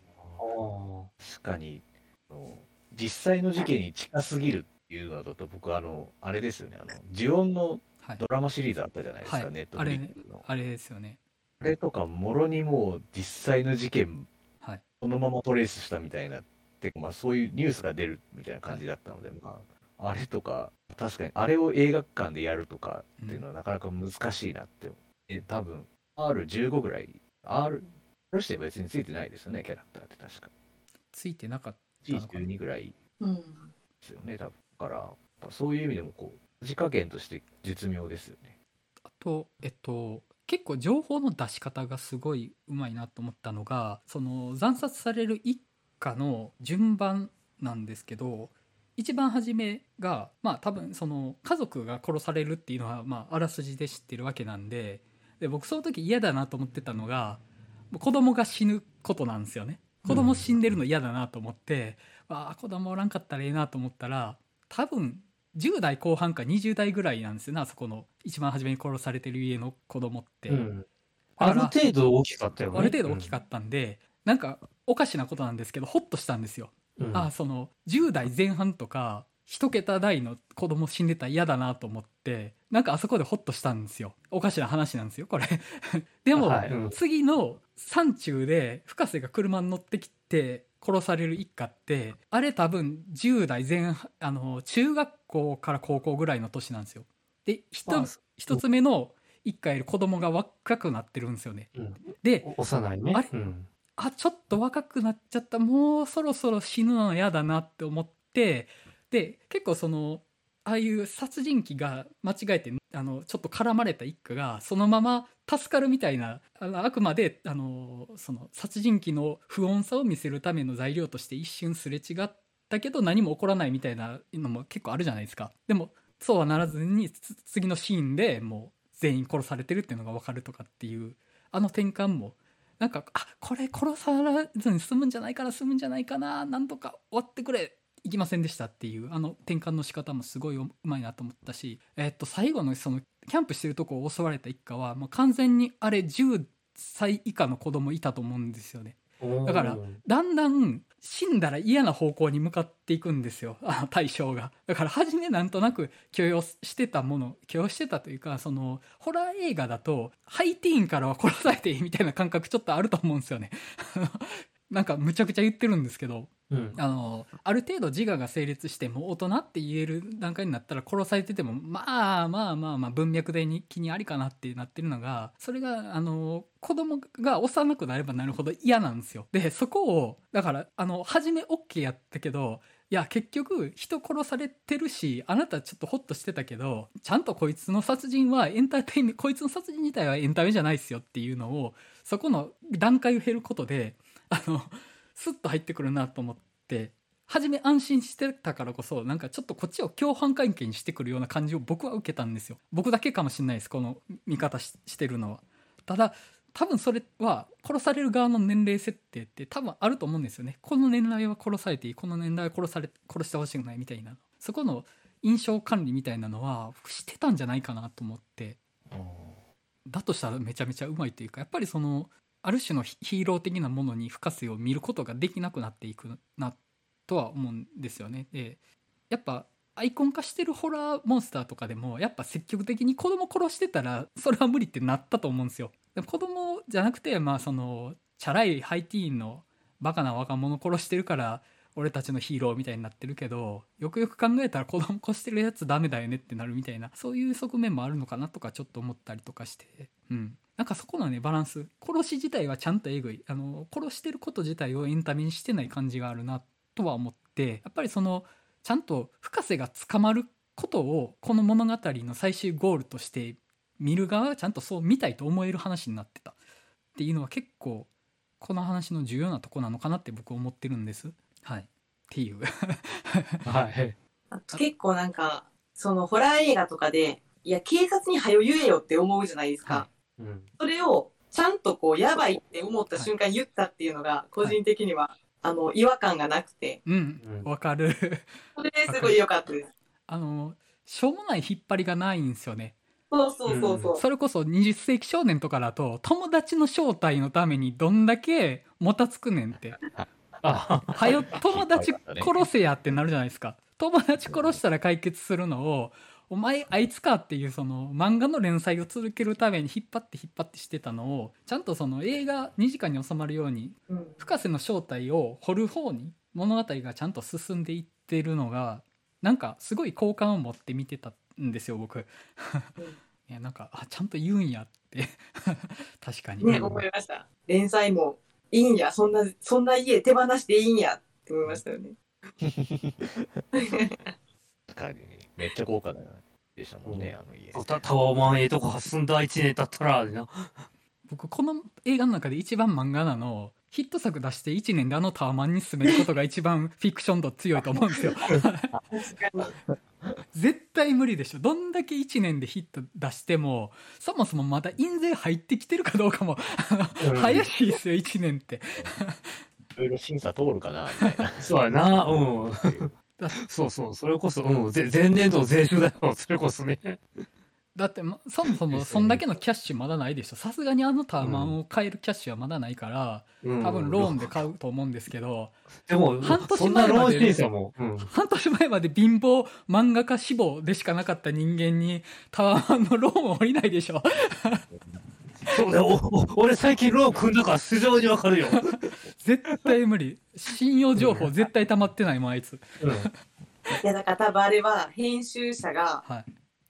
確かに。あの実際の事件に近すぎるっていうのだと僕あのあれですよね。あの呪音のはいドラマシリーズあったじゃないですか、はい。ネットフリックスの。あれですよね。あれとかもろにもう実際の事件はい。そのままトレースしたみたいなてかまあそういうニュースが出るみたいな感じだったので、まああれとか確かにあれを映画館でやるとかっていうのはなかなか難しいなって、え多分 R15 ぐらい R R して別についてないですよねキャラクターって確か。ついてなかったのかな。G12 ぐらいうんですよね多分。だからそういう意味でもこう時加減として絶妙ですよね。あとえっと結構情報の出し方がすごいうまいなと思ったのがその惨殺される一家の順番なんですけど一番初めがまあ多分その家族が殺されるっていうのはまああらすじで知ってるわけなんでで僕その時嫌だなと思ってたのが子供が死ぬことなんですよね。子供死んでるの嫌だなと思って、ああ子供おらんかったらええなと思ったら多分10代後半か20代ぐらいなんですよねあそこの一番初めに殺されてる家の子供って、うん。ある程度大きかったよね。ある程度大きかったんで、なんかおかしなことなんですけどホッとしたんですよ、うん。あその10代前半とか一桁台の子供死んでたら嫌だなと思ってなんかあそこでホッとしたんですよおかしな話なんですよこれ でも、はいうん次の山中で深瀬が車に乗ってきて殺される一家ってあれ多分10代前半あの中学校から高校ぐらいの年なんですよで一つ目の一家いる子供が若くなってるんですよねうんでお幼いね。あれうん。あちょっと若くなっちゃったもうそろそろ死ぬの嫌だなって思ってで結構そのああいう殺人鬼が間違えてあのちょっと絡まれた一家がそのまま助かるみたいなあのあくまであのその殺人鬼の不穏さを見せるための材料として一瞬すれ違っだけど何も起こらないみたいなのも結構あるじゃないですか。でもそうはならずに次のシーンでもう全員殺されてるっていうのが分かるとかっていうあの転換もなんかあこれ殺さずに済むんじゃないかな済むんじゃないかななんとか終わってくれいきませんでしたっていうあの転換の仕方もすごいうまいなと思ったし、えっと最後のそのキャンプしてるとこを襲われた一家はもう完全にあれ10歳以下の子供いたと思うんですよね。だからだんだん死んだら嫌な方向に向かっていくんですよ。あの対象が。だから初めなんとなく許容してたもの許容してたというかそのホラー映画だとハイティーンからは殺されていいみたいな感覚ちょっとあると思うんですよねなんかむちゃくちゃ言ってるんですけどうんあのある程度自我が成立してもう大人って言える段階になったら殺されててもまあまあまあまあ文脈でに気にありかなってなってるのがそれがあの子供が幼くなればなるほど嫌なんですよ。でそこをだからあの初め OK やったけどいや結局人殺されてるしあなたちょっとホッとしてたけどちゃんとこいつの殺人はエンターテインメントこいつの殺人自体はエンタメじゃないですよっていうのをそこの段階を減ることであのスッと入ってくるなと思って初め安心してたからこそなんかちょっとこっちを共犯関係にしてくるような感じを僕は受けたんですよ。僕だけかもしれないですこの見方ししてるのは。ただ多分それは殺される側の年齢設定って多分あると思うんですよね。この年代は殺されていいこの年代は殺され殺してほしくないみたいな。そこの印象管理みたいなのはしてたんじゃないかなと思って。だとしたらめちゃめちゃうまいというかやっぱりそのある種のヒーロー的なものに深瀬を見ることができなくなっていくなとは思うんですよね。でやっぱアイコン化してるホラーモンスターとかでもやっぱ積極的に子供殺してたらそれは無理ってなったと思うんですよ。でも子供じゃなくてまあそのチャラいハイティーンのバカな若者殺してるから俺たちのヒーローみたいになってるけどよくよく考えたら子供殺してるやつダメだよねってなるみたいなそういう側面もあるのかなとかちょっと思ったりとかして。うん。なんかそこのねバランス。殺し自体はちゃんとえぐい。あの殺してること自体をエンタメにしてない感じがあるなとは思ってやっぱりそのちゃんと深瀬が捕まることをこの物語の最終ゴールとして見る側はちゃんとそう見たいと思える話になってたっていうのは結構この話の重要なとこなのかなって僕思ってるんです。はい、っていう。はい。あと結構なんか、そのホラー映画とかで、いや、警察に早言えよって思うじゃないですか。はうん。それを、ちゃんとこう、やばいって思った瞬間に言ったっていうのが、個人的には、あの、違和感がなくて、うん。うん。わかる。それですごい良かったです。あのしょうもない引っ張りがないんですよね。そうそうそうそう。それこそ20世紀少年とかだと友達の正体のためにどんだけもたつくねんってあ、はよ友達殺せやってなるじゃないですか。友達殺したら解決するのをお前あいつかっていうその漫画の連載を続けるために引っ張って引っ張ってしてたのをちゃんとその映画2時間に収まるようにうん。深瀬の正体を掘る方に物語がちゃんと進んでいってるのがなんかすごい好感を持って見てたんですよ僕。いやなんかあちゃんと言うんやって。確かに、ね、思いました。連載もいいんや、そんな、そんな家手放していいんやって思いましたよね。確かに。めっちゃ豪華だでしたもんね、あの家。タタワマンええとこ住んだ一年経ったらな。僕この映画の中で一番漫画なのヒット作出して1年であのタワマンに進めることが一番フィクション度強いと思うんですよ 確かに。絶対無理でしょどんだけ1年でヒット出してもそもそもまだ印税入ってきてるかどうかもうん 早いですよ1年っていろいろ審査通るかな、みたいな。そうやな、うん。そうそう、それこそ、うん、ぜ前年度の税収だよ、それこそね。だってまそもそもそんだけのキャッシュまだないでしょさすがにあのタワマンを買えるキャッシュはまだないからうん多分ローンで買うと思うんですけどでも、半年前まで。うん。半年前まで貧乏漫画家志望でしかなかった人間にタワマンのローンを降りないでしょそうだ俺最近ローン組んだから素性にわかるよ。絶対無理信用情報絶対溜まってないもんあいつうん。いや、だから多分あれは編集者がはい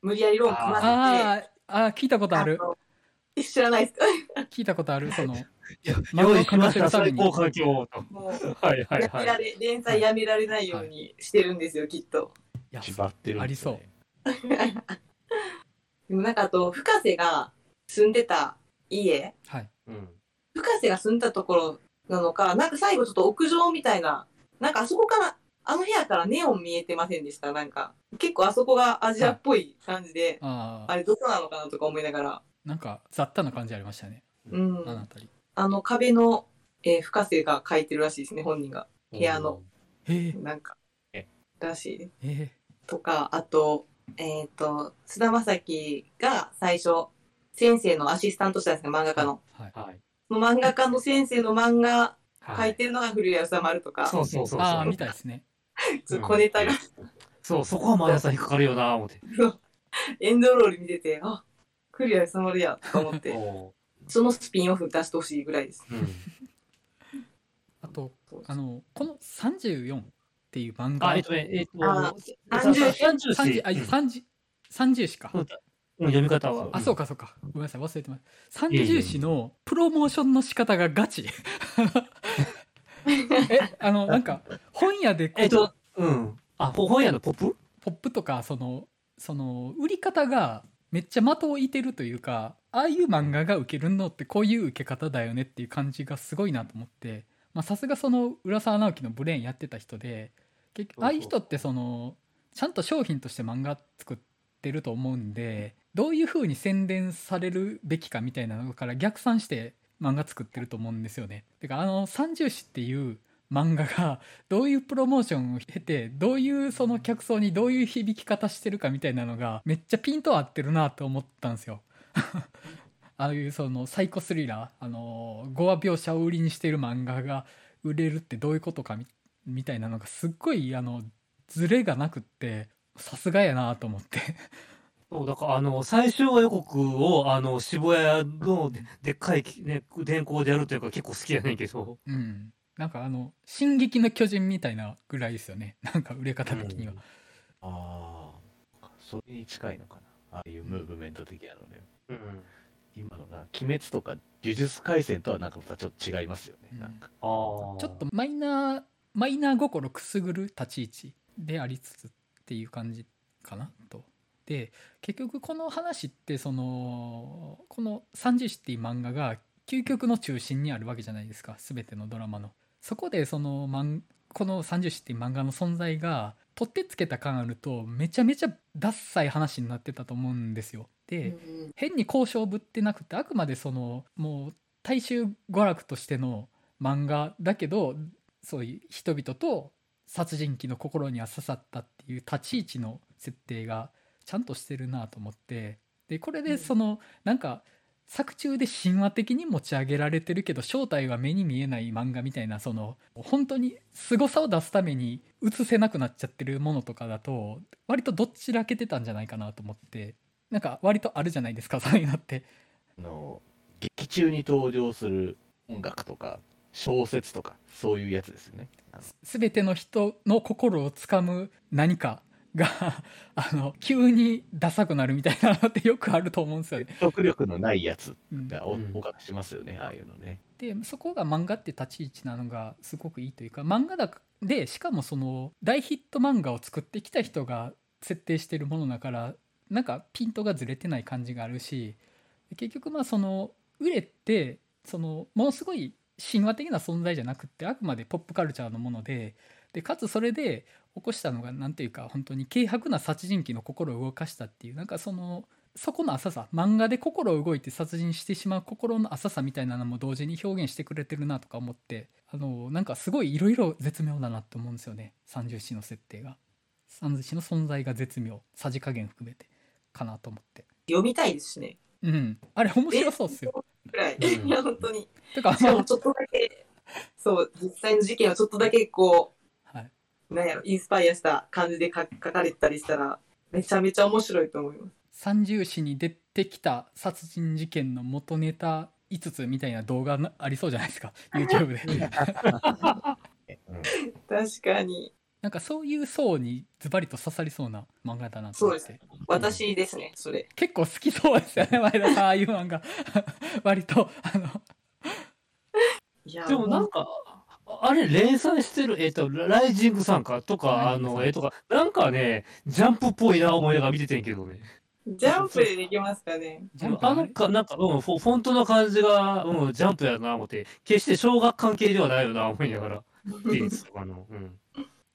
無理やりローン組ませて、あーあー聞いたことある。の知らないですか。聞いたことあるその。用意しました、最高環境をと。もう、はいはいはい。やめら。れ、連載やめられないようにしてるんですよ、きっと。い。や縛ってるんですよね。でもなんかあと、深瀬が住んでた家、はい。うん。深瀬が住んだところなのか、なんか最後ちょっと屋上みたいな、なんかあそこからあの部屋からネオン見えてませんでした？なんか、結構あそこがアジアっぽい感じで、あああれどこなのかなとか思いながら、なんか雑多な感じありましたねうん。あの辺りあの壁の、えー深瀬が書いてるらしいですね、本人が。部屋の。へえなんかえ、らしいです。えとか、あと、えっ、と、菅田将暉が最初、先生のアシスタントしたんですね、漫画家の。はいはい。その漫画家の先生の漫画はい書いてるのが古谷宇丸とか、そうそうそうああそう。みたいですね小ネタが、そう、そこは毎朝引っかかるよな、思って。エンドロール見てて、あ、古谷宇丸や、と思って、おそのスピンオフ出してほしいぐらいです。ーうん。あとあのこの34っていう漫画。あ、えっとね、えっと、あ三十30四三十あ三十三十詩か。うん読み方は。あそうかそうか。ごめんなさい忘れてます三十詩のプロモーションの仕方がガチ。えあのなんか本屋でこうえっと、うん。あ、ほ本屋のポップ？ポップとかそのその売り方がめっちゃ的を射てるというかああいう漫画が受けるのってこういう受け方だよねっていう感じがすごいなと思ってまあさすがその浦沢直樹のブレーンやってた人で結局ああいう人ってそのちゃんと商品として漫画作ってると思うんでどういう風に宣伝されるべきかみたいなのから逆算して漫画作ってると思うんですよね。てかあの三重詩っていう漫画がどういうプロモーションを経てどういうその客層にどういう響き方してるかみたいなのがめっちゃピント合ってるなと思ったんですよ。ああいうそのサイコスリラーあの語話描写を売りにしている漫画が売れるってどういうことかみみたいなのがすっごいあのズレがなくってさすがやなと思ってそう、だから、あの、最終話予告を、あの、渋谷のででっかい、ね、電光でやるというか結構好きやねんけど。うんなんかあの「進撃の巨人」みたいなぐらいですよね なんか売れ方的には、ああ、それに近いのかな。ああいうムーブメント的なので。うん。今のが、鬼滅とか呪術廻戦とはなんかまたちょっと違いますよね。うんなんか。ああ。ちょっとマイナーマイナー心くすぐる立ち位置でありつつっていう感じかなと。で結局この話ってそのこの「三十史」っていう漫画が究極の中心にあるわけじゃないですか全てのドラマの。そこでその漫この「三十史」っていう漫画の存在が取ってつけた感あるとめちゃめちゃダッサい話になってたと思うんですよ。で、うん変に交渉ぶってなくてあくまでそのもう大衆娯楽としての漫画だけどそういう人々と殺人鬼の心には刺さったっていう立ち位置の設定がちゃんとしてるなと思ってでこれでそのなんか作中で神話的に持ち上げられてるけど正体は目に見えない漫画みたいなその本当に凄さを出すために映せなくなっちゃってるものとかだと割とどっちらけてたんじゃないかなと思って。なんか割とあるじゃないですかそういうのって。あの、劇中に登場する音楽とか、小説とか、そういうやつですよね。全ての人の心をつかむ何かがあの急にダサくなるみたいなのってよくあると思うんですよね。説得力のないやつうんがおうん多かったりしますよね、ああいうのね。でそこが漫画って立ち位置なのがすごくいいというか漫画だでしかもその大ヒット漫画を作ってきた人が設定してるものだからなんかピントがずれてない感じがあるし結局まあその売れってそのものすごい神話的な存在じゃなくってあくまでポップカルチャーのものででかつそれで起こしたのが何ていうか本当に軽薄な殺人鬼の心を動かしたっていうなんかそのそこの浅さ漫画で心動いて殺人してしまう心の浅さみたいなのも同時に表現してくれてるなとか思ってあのなんかすごいいろいろ絶妙だなって思うんですよね三十四の設定が三十四の存在が絶妙さじ加減含めてかなと思って読みたいですしね。うんあれ面白そうっすよくらい。うんいや、本当に。てかまもちょっとだけ、そう、実際の事件をちょっとだけこう、なんやろ、インスパイアした感じで書書かれてたりしたら、めちゃめちゃ面白いと思います。三重詩に出てきた殺人事件の元ネタ5つみたいな動画なありそうじゃないですか。YouTube で。確かに。なんかそういう層にズバリと刺さりそうな漫画だなと思って。そうです私ですね、それ。結構好きそうですよね。前田さんああいう漫画。割とあの。いや、でもなんか、あれ連載してる、えっ、と、ライジングさんかとか、あの、えっ、とか、なんかね、ジャンプっぽいな思いながら見ててんけどね。ジャンプでできますかね。ジャンプ？あのか、なんか、うん、フォフォントの感じが、うん、ジャンプやな思って、決して小学関係ではないよな思いながら、見てるんですよあの、うん。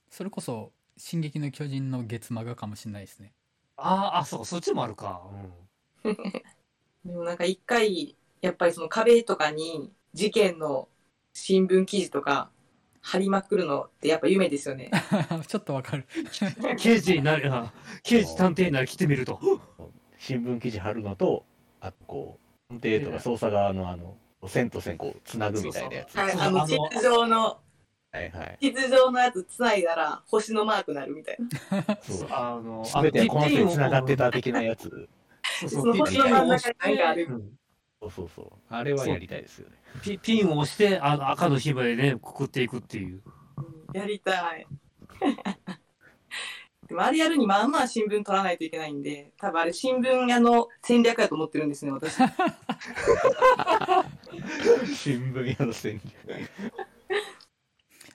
それこそ「進撃の巨人」の月漫画かもしれないですねあーあ、そう、そっちもあるか。でもなんか一回、やっぱりその壁とかに事件の新聞記事とか貼りまくるのってやっぱ夢ですよね。ちょっとわかるうん。刑事になる、あ刑事探偵になり来てみると。新聞記事貼るのと、あとこう、探偵とか捜査側のあの、線と線こう、つなぐみたいなやつ。はい、そうあの、あの地図上の、はいはい。地図上のやつつないだら星のマークなるみたいな。そう。あの、すべてこの線つながってた的なやつ。そうその星の真ん中に何かある。うんそうそうそう。あれはやりたいですよね。ピピンを押して、あの赤のひまでね、くくっていくっていう。やりたい。でもあれやるにまあまあ新聞取らないといけないんで、多分あれ新聞屋の戦略だと思ってるんですね、私。新聞屋の戦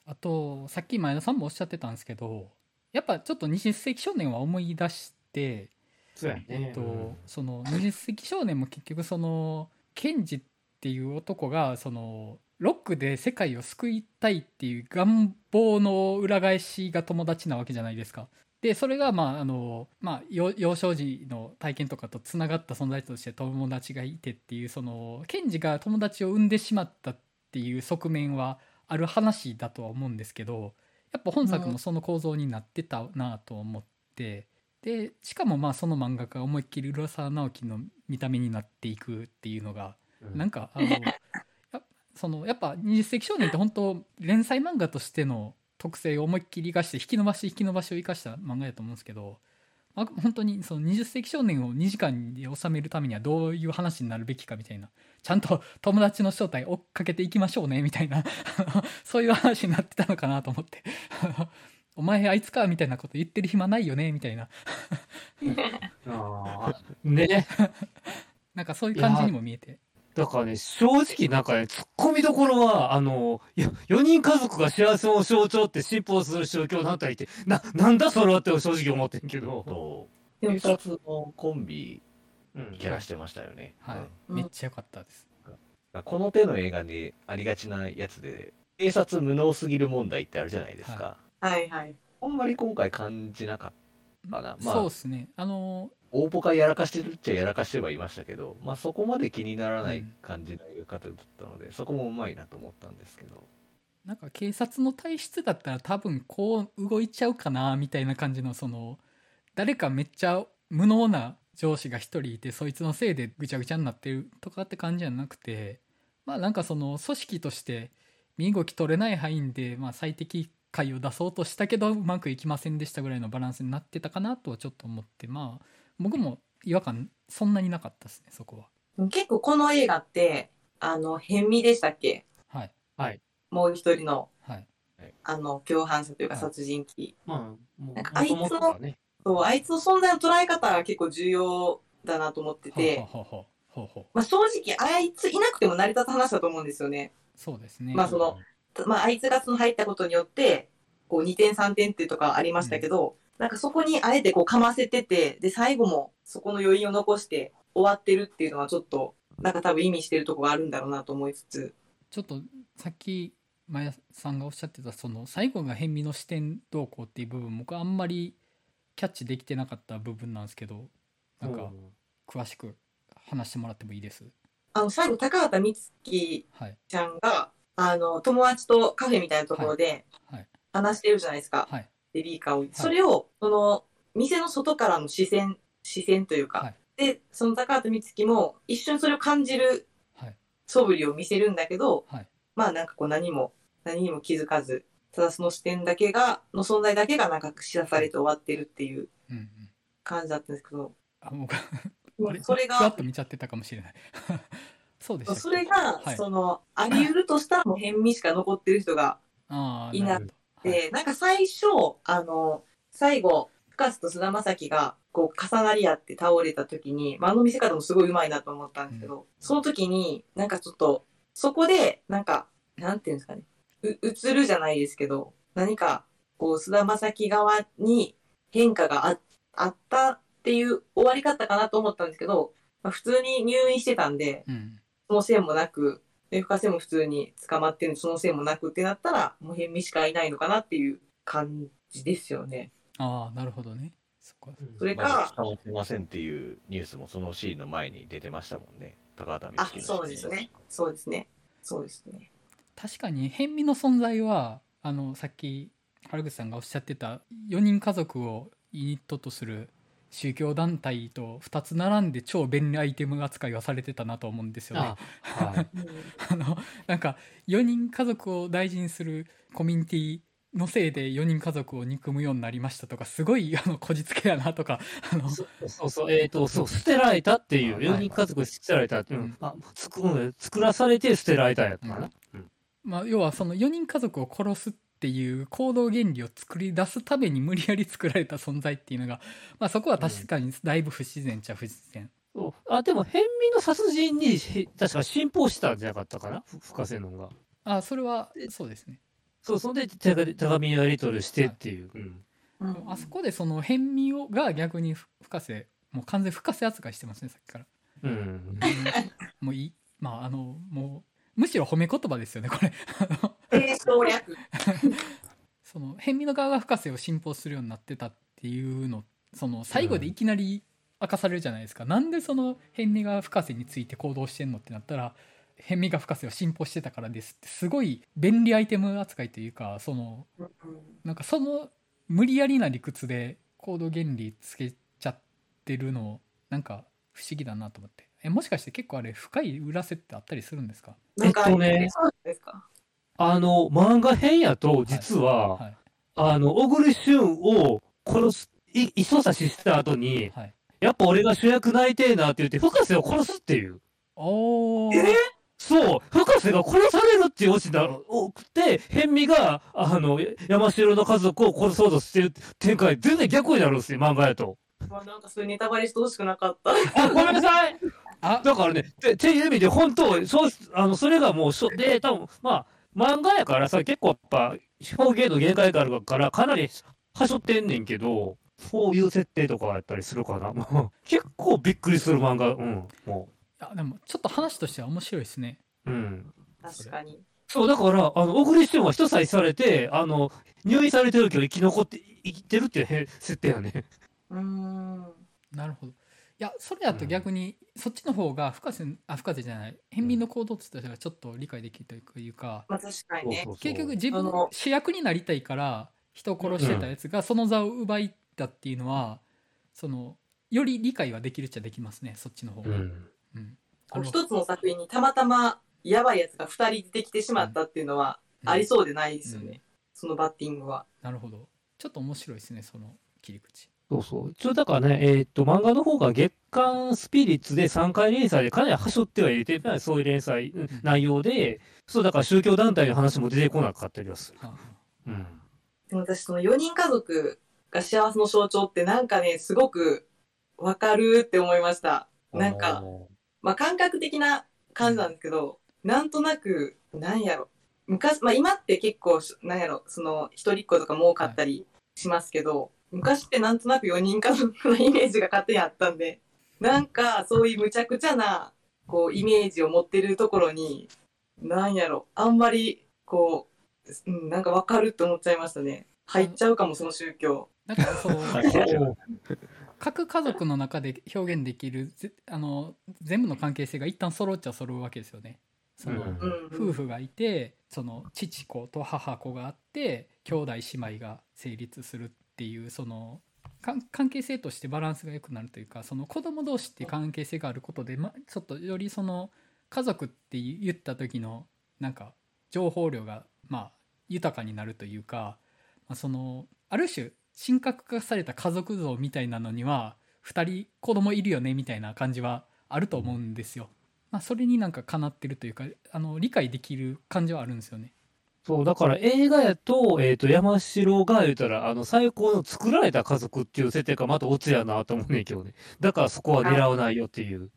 あとさっき前田さんもおっしゃってたんですけどやっぱちょっと20世紀少年は思い出してそうやね。えっと、その20世紀少年も結局そのケンジっていう男がそのロックで世界を救いたいっていう願望の裏返しが友達なわけじゃないですか。でそれがまああの、まあ、幼幼少時の体験とかとつながった存在として友達がいてっていうそのケンジが友達を産んでしまったっていう側面はある話だとは思うんですけどやっぱ本作もその構造になってたなと思って。でしかもまあその漫画家が思いっきり浦沢直樹の見た目になっていくっていうのがうん。なんかあのやそのやっぱ20世紀少年って本当連載漫画としての特性を思いっきり生かして引き伸ばし引き伸ばしを生かした漫画やと思うんですけど、まあ、本当にその20世紀少年を2時間で収めるためにはどういう話になるべきかみたいなちゃんと友達の正体追っかけていきましょうねみたいな そういう話になってたのかなと思ってお前あいつかみたいなこと言ってる暇ないよねみたいな ね。なんかそういう感じにも見えてだからね、正直なんかね、突っ込みどころは、あの、いや、4人家族が幸せの象徴って信奉する宗教団体って、な、なんだそれはって正直思ってんけど。警察のコンビうんキャラしてましたよね。はい、うんめっちゃ良かったですこの手の映画でありがちなやつで、警察無能すぎる問題ってあるじゃないですか。はいはい。あんまり今回感じなかったかな。まあそうで、すねあの大ポカやらかしてるっちゃやらかしてはいましたけど、まあそこまで気にならない感じの描き方だったので、そこもうまいなと思ったんですけど。なんか警察の体質だったら多分こう動いちゃうかなみたいな感じのその誰かめっちゃ無能な上司が一人いてそいつのせいでぐちゃぐちゃになってるとかって感じじゃなくてまあなんかその組織として身動き取れない範囲でまあ最適解を出そうとしたけどうまくいきませんでしたぐらいのバランスになってたかなとはちょっと思ってまあ僕も違和感そんなになかったですねそこは結構この映画って、あの、変身でしたっけ？はいはい。もう一人の、はいあの、共犯者というかはい殺人鬼。まあ、もう、なんかあいつの。そう、あいつの存在の捉え方が結構重要だなと思ってて、まあ正直あいついなくても成り立つ話だと思うんですよね。そうですねまあそのまああいつがその入ったことによって、こう2点3点っていうとかありましたけど、なんかそこにあえてこうかませてて、で最後もそこの余韻を残して終わってるっていうのはちょっと、なんか多分意味してるとこがあるんだろうなと思いつつ、ちょっとさっき前田さんがおっしゃってたその最後が変身の視点動向っていう部分僕はあんまりキャッチできてなかった部分なんですけどなんか詳しく話してもらってもいいです？あの最後高畑充希はい。ちゃんが、あの、友達とカフェみたいなところではい。話してるじゃないですか。はい。ベビーカーを。それを、その、店の外からの視線、視線というか、はい。で、その高畑充希も一緒にそれを感じるはい。素振りを見せるんだけど、はい。まあなんかこう何も、何にも気づかず、ただその視点だけが、の存在だけがなんか知らされて終わってるっていううんうん。感じだったんですけど、あ僕あれ？それがふわっ、と見ちゃってたかもしれないそうでしたっけ？それが、はい。その、あり得るとしたらもう変身しか残ってる人がいななるほど。はい。で、なんか最初、あの、最後、深瀬と菅田将暉が、こう、重なり合って倒れた時に、まあ、あの見せ方もすごい上手いなと思ったんですけど、その時に、なんかちょっと、そこで、なんか、なんていうんですかね、う、映るじゃないですけど、何か、こう、菅田将暉側に変化がああったっていう終わり方かなと思ったんですけど、まあ、普通に入院してたんで、うんその線もなく、で、深瀬も普通に捕まってるその線もなくってなったら、もう変身しかいないのかなっていう感じですよね。ああなるほどねそこそれか、捕まってませんっていうニュースもそのシーンの前に出てましたもんね。高畑あそうですね。そうですね。そうですね。確かに変身の存在はあのさっき原口さんがおっしゃってた4人家族をユニットとする宗教団体と2つ並んで超便利アイテム扱いはされてたなと思うんですよね。あはい。あのなんか4人家族を大事にするコミュニティのせいで4人家族を憎むようになりましたとかすごいあのこじつけやなとかあの。そうそうそう、えっ、と、そう、捨てられたっていう、はい。4人家族捨てられたっていう、うん。あ作うん作らされて捨てられたんやったかな。まあ、要はその4人家族を殺すっていう行動原理を作り出すために無理やり作られた存在っていうのが、まあ、そこは確かにだいぶ不自然っちゃ不自然。そうあ、でも、変身の殺人に、へ確か信奉したんじゃなかったかな、ふ深瀬のが。あそれはそうですね。そう、そんで手紙のやり取りしてっていう。うんうんあそこでその変身をが逆に深瀬もう完全深瀬扱いしてますねさっきから。うん。もういいまああのもうむしろ褒め言葉ですよねこれ。省略。その変身の側が深瀬を信奉するようになってたっていうのその最後でいきなり明かされるじゃないですか、なんでその変身が深瀬について行動してんのってなったら変身が深瀬を信奉してたからですってすごい便利アイテム扱いというかそのうんなんかその無理やりな理屈で行動原理つけちゃってるのなんか不思議だなと思って。えもしかして結構あれ深い裏設定あったりするんですか？なんか、えっとね。そうですか？あの、漫画編やと、実は、はい。あの、小栗旬を殺す、い、いそさしした後に、はい。やっぱ俺が主役なりてえなって言って、深瀬を殺すっていう。おー。え？そう、深瀬が殺されるっていうオチだろ、多くて、変身が、あの、山城の家族を殺そうとしてる展開、全然逆になるんですよ、漫画やと。まあ、なんかそういうネタバレしてほしくなかった。あ、ごめんなさい。あ。だからね、てっていう意味で、本当、そう、あの、それがもうしょ、で、多分まあ、漫画やからさ、結構やっぱ、表現の限界があるから、かなり、はしょってんねんけど、そういう設定とかやったりするかな。も う結構びっくりする漫画、うん、もいやでもちょっと話としては面白いですねう。うん。確かに。そう、だから、あの、小栗旬は一歳されて、あの、入院されてるけど生き残って、生きてるっていうへ設定やね。うーん。なるほどいやそれだと逆に、そっちの方が深瀬あ深瀬じゃない変身の行動としてはちょっと理解できるというか、まあ確かにね。結局自分あの主役になりたいから人を殺してたやつがその座を奪いたっていうのは、そのより理解はできるっちゃできますねそっちの方が。うん。うん一つの作品にたまたまやばいやつが二人出てきてしまったっていうのはありそうでないですよね。うんそのバッティングは。なるほどちょっと面白いですねその切り口。そうそう。一応だからね、えーっと、漫画の方が月刊スピリッツで3回連載でかなりはしょってはいるて、そういう連載、うん内容で、そうだから宗教団体の話も出てこなかったりはする。うん。でも私その4人家族が幸せの象徴ってなんかね、すごくわかるって思いました。なんか、まあ感覚的な感じなんですけど、なんとなく、なんやろ。昔、まあ今って結構、なんやろ、その一人っ子とかも多かったりしますけど、昔ってなんとなく4人家族のイメージが勝手にあったんで、なんかそういう無茶苦茶な、こう、イメージを持ってるところに、なんやろ、あんまり、こう、うん、なんかわかるって思っちゃいましたね。入っちゃうかも、その宗教。だからそう 各家族の中で表現できるぜあの全部の関係性が一旦揃っちゃ揃うわけですよね。その、うんうん。夫婦がいてその父子と母子があって兄弟姉妹が成立するっていうその関係性としてバランスが良くなるというかその子供同士って関係性があることで、ま、ちょっとよりその家族って言った時のなんか情報量がまあ豊かになるというか、まあ、そのある種神格化された家族像みたいなのには2人子供いるよねみたいな感じはあると思うんですよ。まあ、それになんかかなってるというかあの理解できる感じはあるんですよね。そう、だから映画やと、えっ、と、山城が言うたら、あの、最高の作られた家族っていう設定がまたオツやなと思うねんけどね。だからそこは狙わないよっていう。うん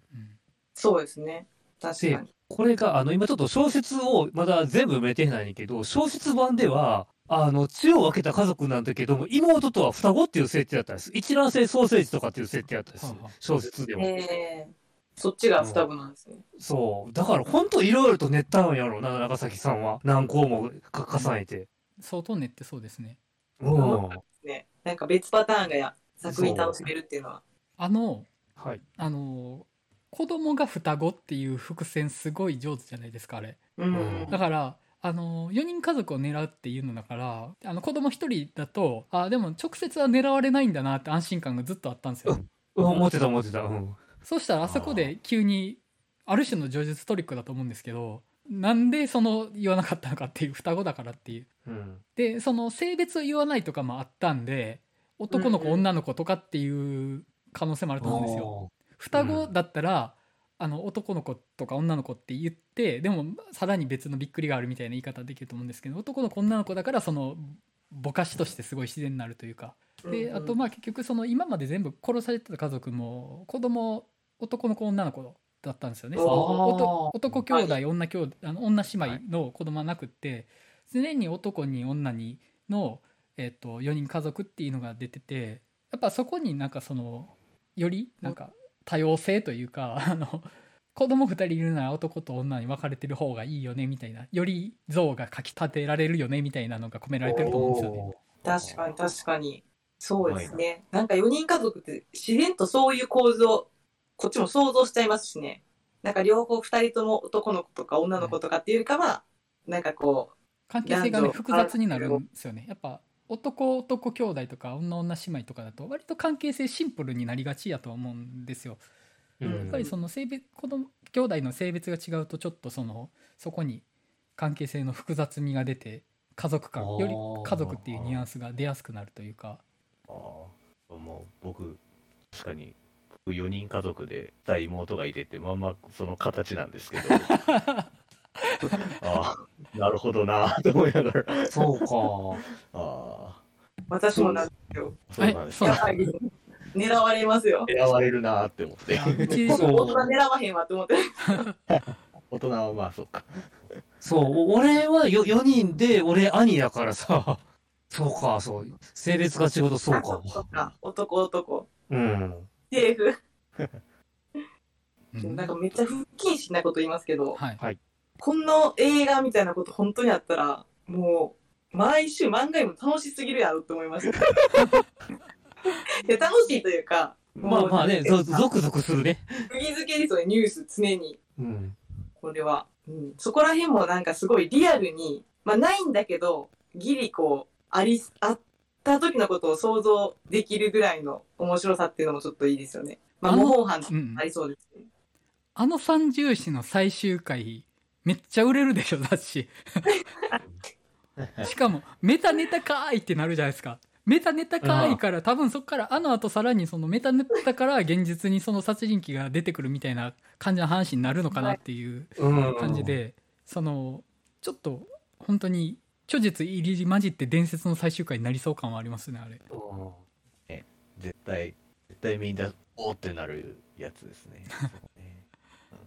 そうですね。確かに。これが、あの、今ちょっと小説をまだ全部読めてないねんけど、小説版では、あの、血を分けた家族なんだけども、妹とは双子っていう設定だったんです。一卵性ソーセージとかっていう設定だったんです。小説では。えー、そっちが双子なんですね。そう。だから本当いろいろと練ったんやろうな、長崎さんは。何校もか重ねて。相当練ってそうですね。うん。ね。なんか別パターンがや作品楽しめるっていうのは。あの、はい。あの、子供が双子っていう伏線すごい上手じゃないですか、あれ。うん。だから、あの、4人家族を狙うっていうのだから、あの、子供1人だと、あ、でも直接は狙われないんだなって安心感がずっとあったんですよ。うん、思ってた思ってた。うん。そうしたらあそこで急に、ある種の叙述トリックだと思うんですけど、なんでその言わなかったのかっていう、双子だからっていう。うん。で、その性別を言わないとかもあったんで、男の子、うんうん女の子とかっていう可能性もあると思うんですよ。双子だったら、あの男の子とか女の子って言ってでもさらに別のびっくりがあるみたいな言い方できると思うんですけど男の子女の子だからそのぼかしとしてすごい自然になるというかであとまあ結局その今まで全部殺されてた家族も子供男の子女の子だったんですよねその男男兄弟女兄弟あの女姉妹の子供はなくって常に男に女にの、えっと4人家族っていうのが出ててやっぱそこになんかそのよりなんか多様性というか あの子供2人いるなら男と女に分かれてる方がいいよねみたいなより像がかきたてられるよねみたいなのが込められてると思うんですよね。確かに確かに。そうですね。なんか4人家族って自然とそういう構図をこっちも想像しちゃいますしね。なんか両方2人とも男の子とか女の子とかっていうよりかは、なんかこ関係性がね複雑になるんですよね。やっぱ男男兄弟とか女女姉妹とかだと割と関係性シンプルになりがちやとは思うんですよ。うん。やっぱりその性別子供兄弟の性別が違うとちょっとそのそこに関係性の複雑味が出て家族感より家族っていうニュアンスが出やすくなるというか。ああもう僕確かに僕4人家族で2妹がいててまんまその形なんですけど ああなるほどなと思いながらそうか。あう、私もなんですよ。あそうなんです狙われますよ。狙われるなって思って 大人狙わへんわって思って。大人はまあそうかそう、俺はよ4人で、俺兄だからさ。そうか、そう。性別が違うとそうか。そっか。男男。うん。セーフ。うんなんかめっちゃ不謹慎なこと言いますけど、はいこの映画みたいなこと本当にあったら、もう、毎週漫画読むの楽しすぎるやろって思いました。いや楽しいというか、まあまあね、ゾクゾクするね。釘付けですよね、ニュース常に。うん。これは。うん、そこら辺もなんかすごいリアルに、まあないんだけど、ギリこう、あり、あった時のことを想像できるぐらいの面白さっていうのもちょっといいですよね。まあ、模倣犯りそうですね。あの三重視の最終回めっちゃ売れるでしょだし しかもメタネタかーいってなるじゃないですかメタネタかーいから多分そっからあの後さらにそのメタネタから現実にその殺人鬼が出てくるみたいな感じの話になるのかなっていううん。感じ。でそのちょっと本当に虚実入り混じって伝説の最終回になりそう感はありますねあれうん絶対絶対みんなおーってなるやつですねねうん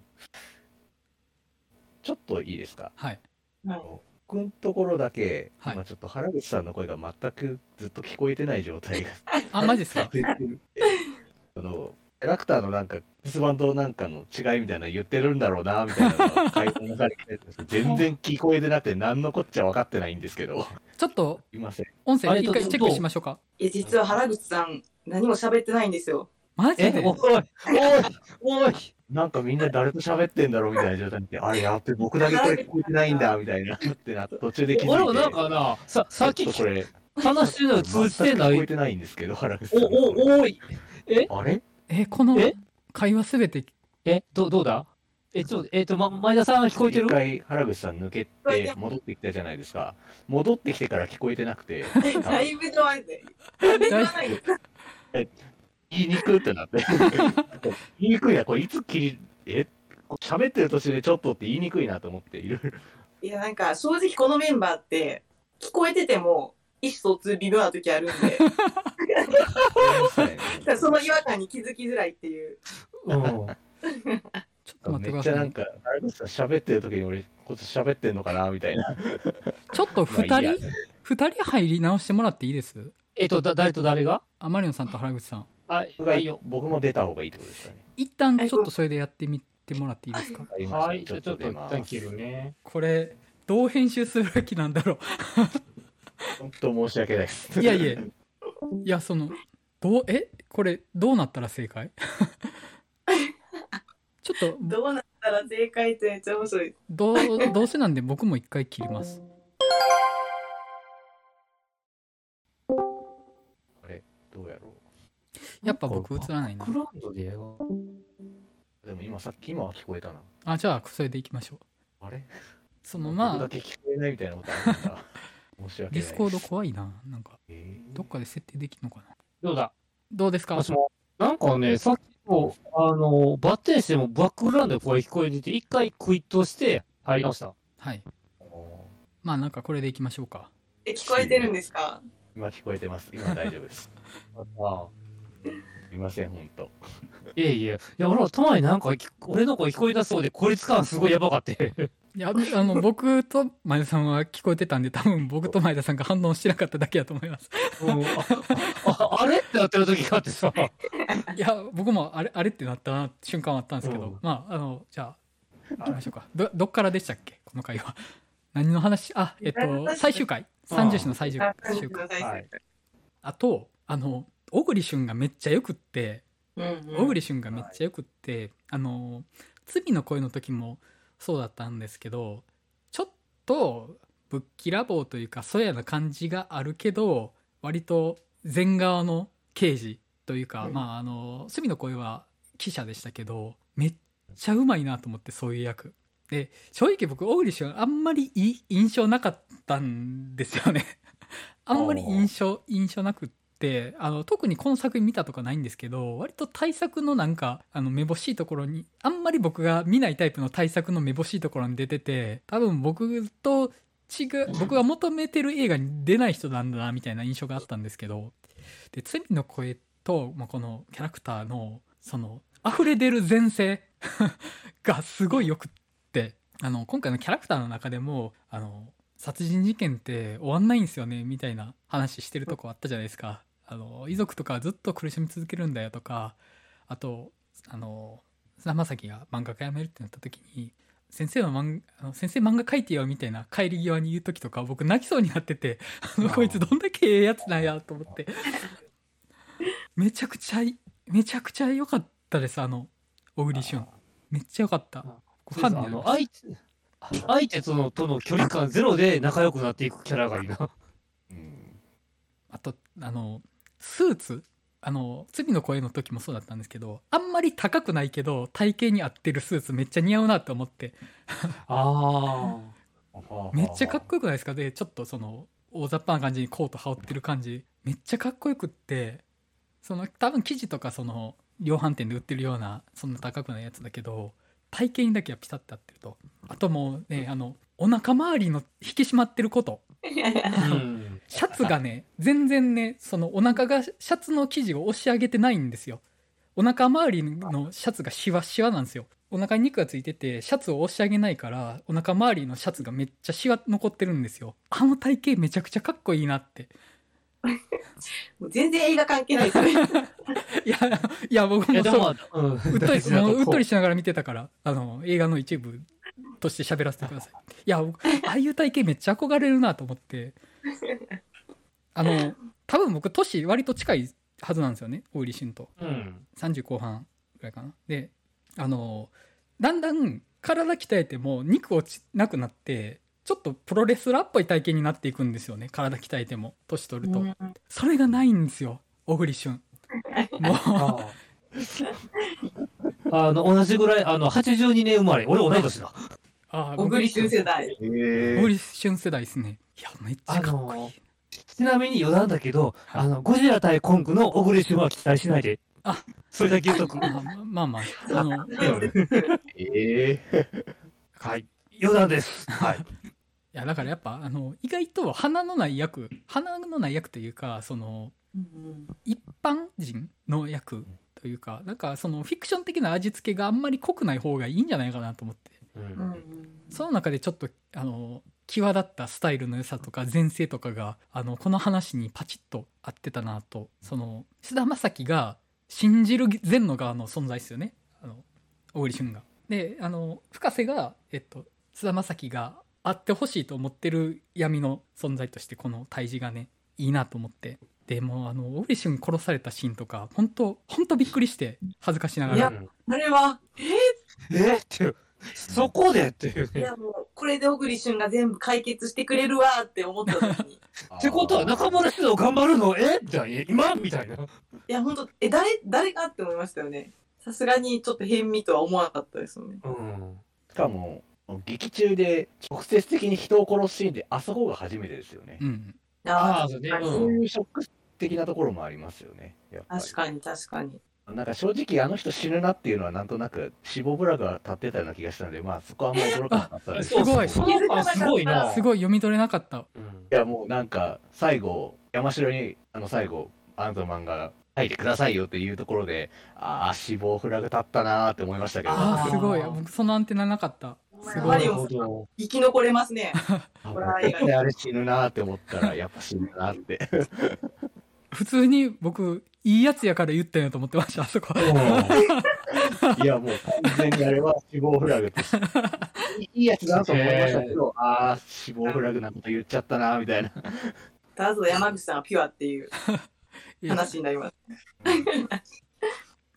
ちょっといいですかはい僕のところだけ、はい今ちょっと原口さんの声が全くずっと聞こえてない状態があマジですかそのャラクターのなんか、キスバンドなんかの違いみたいなの言ってるんだろうな、みたいなのが会話の中に来て全然聞こえてなくて何のこっちゃ分かってないんですけど、ちょっとすいません。音声一回チェックしましょうかいや、実は原口さん、何も喋ってないんですよ。マジでおい、おい、おい。なんかみんな誰と喋ってんだろうみたいな状態で、あれやって僕だけこれ聞こえてないんだ、みたいな、ってな、途中で気づいて。俺もなんかな、さ、さっきこれ、話してるの通じてない。聞こえてないんですけど、原口さんお、お、おい。えあれえこのえ？会話すべて。え、ど、どうだ？え、ちょ、えっと、ま、前田さん聞こえてる？一回原口さん抜けて戻ってきたじゃないですか。戻ってきてから聞こえてなくて、だいぶ上手で。だいぶ上手で。言いにくってなって。言いにくいな、これいつ切り、え？喋ってる途中でちょっとって言いにくいなと思って、いろいろ。いや、なんか、正直このメンバーって、聞こえてても、意思疎通微妙な時あるんで、その違和感に気づきづらいっていう。うん。ちょっと待ってくださいねめっちゃなんか、原口さん喋ってる時に俺、こっち喋ってんのかなみたいな。ちょっと二人二人入り直してもらっていいです？えっと、だ、誰と誰が？あマリオンさんと原口さんあ、僕がはいよ。僕も出た方がいいってことですかね。一旦ちょっとそれでやってみてもらっていいですか？はい、じゃあちょっと一旦切るね。これどう編集するべきなんだろう本当申し訳ないです。いやいや、いや、その、どう、え？これ、どうなったら正解？ちょっと、どうなったら正解ってめっちゃ面白い。どう、どうせなんで僕も一回切ります。あれ、どうやろやっぱ僕映らないなで。でも今、さっき今は聞こえたな。あ、じゃあ、それでいきましょう。あれ？その、僕まあ、だけ聞こえないみたいなことあるんだ。申し訳ない。ディスコード怖いな。なんか、えーどっかで設定できるのかな。どうだ？どうですか？私もなんかね、さっきも、あの、バッテンしてもバックグラウンドで声聞こえてて、一回クイッとして入りました。はい。おまあ、なんかこれでいきましょうか。え、聞こえてるんですか？ー今聞こえてます。今大丈夫です。あすいません、本当。いえいえ。いや、俺はたまになんか俺の声聞こえたそうで、孤立感すごいやばかって。いや、あの、僕と前田さんは聞こえてたんで、多分僕と前田さんが反応してなかっただけだと思います。うん、あああれってなってる時があってさ。いや、僕もあれ、あれってなったな瞬間はあったんですけど、うんまあ、あの、じゃあ、行きましょうか。ど、どっからでしたっけ？この回は。何の話？あ、えっと、最終回。三十種の最終回。はいあと、あの、小栗旬がめっちゃよくって、うんうん小栗旬がめっちゃよくって、あの、罪の声の時もそうだったんですけど、ちょっとぶっきらぼうというか、そやな感じがあるけど、割と前側の刑事というか、うんまあ、あの、罪の声は記者でしたけど、めっちゃうまいなと思って、そういう役。で、正直僕、小栗旬あんまりいい印象なかったんですよね。あんまり印象、印象なくって、あの、特にこの作品見たとかないんですけど、割と対策のなんか、あの、めぼしいところに、あんまり僕が見ないタイプの対策のめぼしいところに出てて、多分僕と違う、僕が求めてる映画に出ない人なんだな、みたいな印象があったんですけど、で、罪の声と、まあ、このキャラクターの、その、溢れ出る前世 がすごいよくって、あの、今回のキャラクターの中でも、あの、殺人事件って終わんないんですよね、みたいな話してるとこあったじゃないですか。あの、遺族とかはずっと苦しみ続けるんだよとか、あと、あの、菅田将暉が漫画家辞めるってなった時に、先生の漫あの先生漫画描いてよみたいな帰り際に言う時とか僕泣きそうになってて、あのこいつどんだけええやつなんやと思って。めちゃくちゃい、めちゃくちゃ良かったです、あの、小栗旬。めっちゃ良かった。ファンになりました相手、相手とのとの距離感ゼロで仲良くなっていくキャラがいいな。うん。あと、あの、スーツ？あの、罪の声の時もそうだったんですけど、あんまり高くないけど、体型に合ってるスーツめっちゃ似合うなって思って、あ めっちゃかっこよくないですか？で、ちょっとその、大雑把な感じにコート羽織ってる感じ、めっちゃかっこよくって、その、多分生地とかその、量販店で売ってるような、そんな高くないやつだけど、体型にだけはピタッと合ってると。あともうね、あの、お腹周りの引き締まってること。あ。うん。シャツがね、全然ね、そのお腹がシャツの生地を押し上げてないんですよ。お腹周りのシャツがシワシワなんですよ。お腹に肉がついてて、シャツを押し上げないから、お腹周りのシャツがめっちゃシワ残ってるんですよ。あの体型めちゃくちゃかっこいいなって。もう全然映画関係ないですね。いや、いや、僕もそう、うん。うっとり、もううっとりしながら見てたから、あの、映画の一部として喋らせてください。いや、僕、ああいう体型めっちゃ憧れるなと思って。あの、多分僕、年割と近いはずなんですよね、大入旬と。うん。30後半ぐらいかな。で、あの、だんだん体鍛えても肉落ちなくなって、ちょっとプロレスラーっぽい体型になっていくんですよね、体鍛えても、年取ると。それがないんですよ、小栗旬。もう、あの、同じぐらい、あの、82年生まれ。俺同い年だ。あ小栗旬世代。え小ー、栗旬世代ですね。いや、めっちゃかっこいい。ちなみに余談だけど、あの、ゴジラ対コングの小栗旬は期待しないで。あ、それだけ言っとく。まあまあまあ、あの、えー、はい。余談です。はい。いや、だからやっぱ、あの、意外と鼻のない役、鼻のない役というか、その、一般人の役というか、なんかそのフィクション的な味付けがあんまり濃くない方がいいんじゃないかなと思って。その中でちょっと、あの、際立ったスタイルの良さとか前世とかが、あの、この話にパチッと合ってたなと、その、菅田将暉が信じる善の側の存在ですよね。あの、小栗旬が。で、あの、深瀬が、えっと、菅田将暉があってほしいと思ってる闇の存在としてこの退治がねいいなと思って。でもうあのオーリシュン殺されたシーンとか本当本当びっくりして恥ずかしながいやらあれは、え？っていう、そこでっていうね。いやもう、これで小栗旬が全部解決してくれるわって思った時に。ってことは中村獅童頑張るの？え？みたいな、今？みたいな。いや、本当え、誰、誰かって思いましたよね。さすがにちょっと変味とは思わなかったですよね。うん。しかも、劇中で直接的に人を殺すシーンで、あそこが初めてですよね。うんああ、そうね。確かにそういうショック的なところもありますよね。やっぱり確かに、確かに。なんか正直あの人死ぬなっていうのはなんとなく死亡ブラグが立ってたような気がしたので、まあそこはあんま驚かなかったです。すごいすごいな。すごい読み取れなかったうんいやもうなんか最後山城にあの最後アントマンが書いてくださいよっていうところでああ死亡フラグ立ったなーって思いましたけどああすごい僕そのアンテナなかったすごい。生き残れますね。あれ死ぬなーって思ったらやっぱ死ぬなーって普通に僕いいやつやから言ったんやと思ってましたあそこ。いやもう完全にあれは死亡フラグっていいやつだと思いましたけどああ死亡フラグなこと言っちゃったなーみたいな。ただ山口さんはピュアっていう話になります。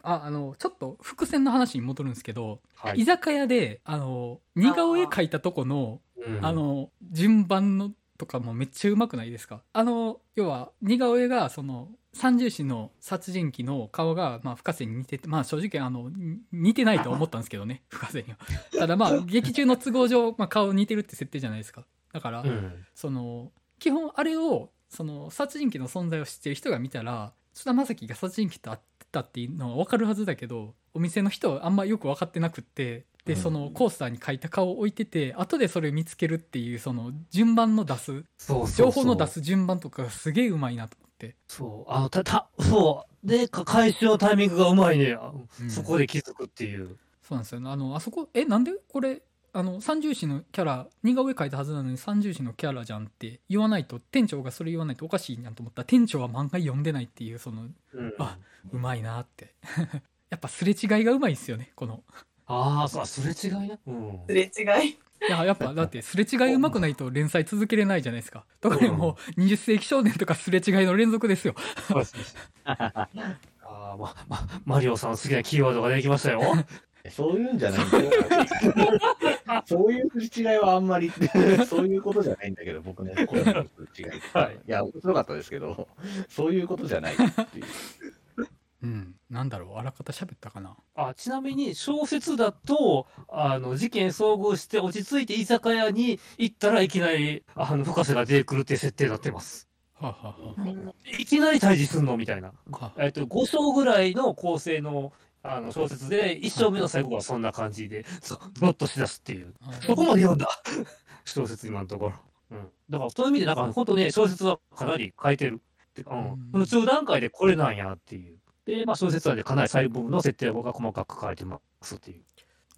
ああのちょっと伏線の話に戻るんですけど、はい。居酒屋であの似顔絵描いたとこのうん。あの順番のとかもめっちゃうまくないですか？あの要は似顔絵がその三重視の殺人鬼の顔が、まあ、深瀬に似ててまあ正直あのに似てないと思ったんですけどね深瀬には。ただまあ劇中の都合上、まあ、顔似てるって設定じゃないですか。だから、うん。その基本あれをその殺人鬼の存在を知ってる人が見たら津田将希が殺人鬼と会ってたっていうのは分かるはずだけどお店の人はあんまよく分かってなくってでうんそのコースターに書いた顔を置いてて後でそれを見つけるっていうその順番の出す情報の出。す順番とかがすげえうまいなと思って、そう。あの、た、た、そう。で、か回収のタイミングがうまいね。あうんそこで気づくっていう。そうなんですよねあのあそこえなんでこれあの三重視のキャラ似顔絵描いたはずなのに三重視のキャラじゃんって言わないと店長がそれ言わないとおかしいなと思ったら店長は漫画読んでないっていうそのうんあうまいなって やっぱすれ違いがうまいっすよねこのああ、そう、すれ違いね。うん。すれ違い。いややっぱだってすれ違いうまくないと連載続けれないじゃないですか特にもう20世紀少年とかすれ違いの連続ですよああ、ま、ま、マリオさん好きなキーワードが出てきましたよ。そういうんじゃないんだよ。そういう違いはあんまり、そういうことじゃないんだけど、僕の声の違い。はいいや、面白かったですけど、そういうことじゃないっていう。うんなんだろうあらかた喋ったかなあちなみに小説だとあの事件遭遇して落ち着いて居酒屋に行ったらいきなりあの深瀬が出てくるっていう設定になってます。はあ、はあはいきなり退治すんのみたいな。えっと、5章ぐらいの構成のあの小説で1章目の最後はそんな感じでそうゾッとしだすっていう。あそこまで読んだ小説今のところ。うん。だからそういう意味でなんか本当ね小説はかなり書いてる。うんうんその中段階でこれなんやっていう。で、まあ小説はねかなり細部の設定が細かく書いてますっていう。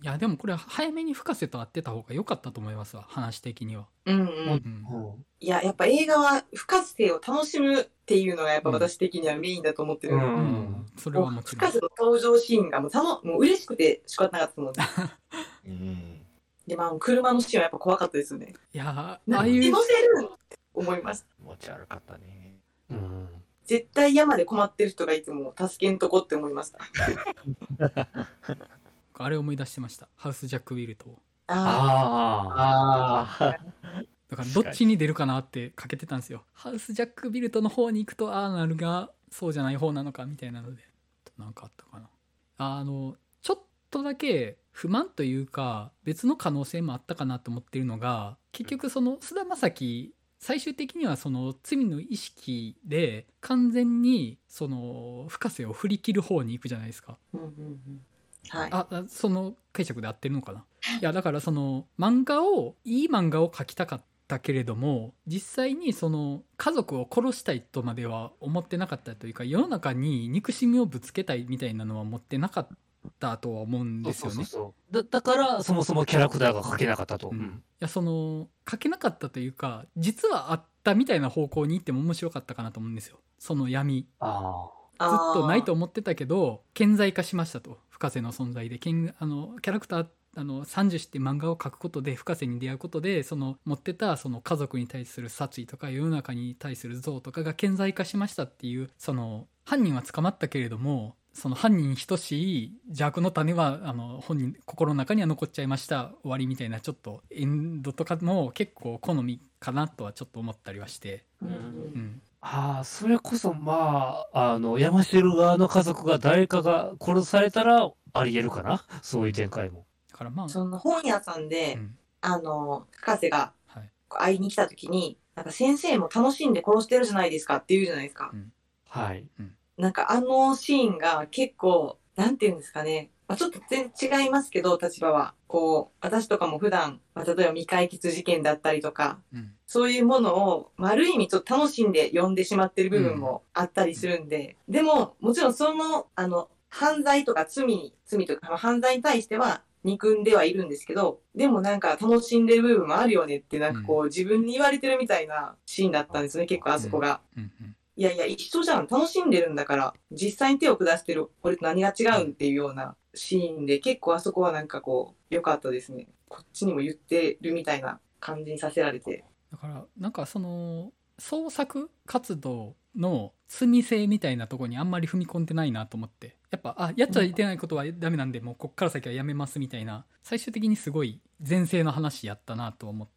いやでもこれ早めに深瀬と会ってた方が良かったと思いますわ話的には、うんうん。うん、いや、やっぱ映画は深瀬を楽しむっていうのがやっぱ私的にはメインだと思ってる。ううんん、それはもちろん深瀬の登場シーンがもうたのもう嬉しくて仕方なかったので。うん。で、まあ、車のシーンはやっぱ怖かったですよね。いやああ何いうに乗せるんって思いました。気持ち悪かったね。うん。絶対山で困ってる人がいても助けんとこって思いました。あれ思い出してましたハウス・ジャック・ウィルトをあああ。ああ。だからどっちに出るかなってかけてたんですよハウス・ジャック・ビルトの方に行くとああなるがそうじゃない方なのかみたいなのでなんかあったかなあのちょっとだけ不満というか別の可能性もあったかなと思ってるのが結局その菅田将暉最終的にはその罪の意識で完全にその深瀬を振り切る方に行くじゃないですかあ。うんうんうん。はい。ああその解釈で合ってるのかな？いやだからその漫画をいい漫画を描きたかったけれども実際にその家族を殺したいとまでは思ってなかったというか世の中に憎しみをぶつけたいみたいなのは持ってなかったとは思うんですよね。いそうだだから、そもそもキャラクターが書けなかったと。うん。やその書けなかったというか実はあったみたいな方向に行っても面白かったかなと思うんですよ。その闇。あずっとないと思思ってたけど顕在化しましたと。深瀬の存在で。けんあのキャラクターあの三十って漫画を描くことで深瀬に出会うことでその持ってたその家族に対する殺意とか世の中に対する憎悪とかが顕在化しましたっていうその犯人は捕まったけれどもその犯人等しい邪悪の種はあの本人心の中には残っちゃいました終わりみたいなちょっとエンドとかも結構好みかなとはちょっと思ったりはして、うん。うん、ああ、それこそ、まあ、あの、山城側の家族が誰かが殺されたらあり得るかな？そういう展開も。だからまあ、その本屋さんで、うん。あの、深瀬がはい、会いに来た時に、なんか先生も楽しんで殺してるじゃないですかって言うじゃないですか。はい。なんかあのシーンが結構、なんて言うんですかね。まあ、ちょっと全然違いますけど、立場は。こう、私とかも普段、まあ、例えば未解決事件だったりとか、うんそういうものを、まあ、ある意味ちょっと楽しんで読んでしまってる部分もあったりするんで、でも、もちろんその、あの、犯罪とか罪に、罪とか、まあ犯罪に対しては、憎んではいるんですけど、でもなんか楽しんでる部分もあるよねって、なんかこう、自分に言われてるみたいなシーンだったんですよね、結構あそこが。うんうんいやいや、一緒じゃん。楽しんでるんだから、実際に手を下してる俺と何が違うんっていうようなシーンで、結構あそこはなんかこう、良かったですね。こっちにも言ってるみたいな感じにさせられて。だからなんかその創作活動の罪性みたいなとこにあんまり踏み込んでないなと思ってやっぱあやっちゃいけないことはダメなんでもうこっから先はやめますみたいな最終的にすごい前世の話やったなと思って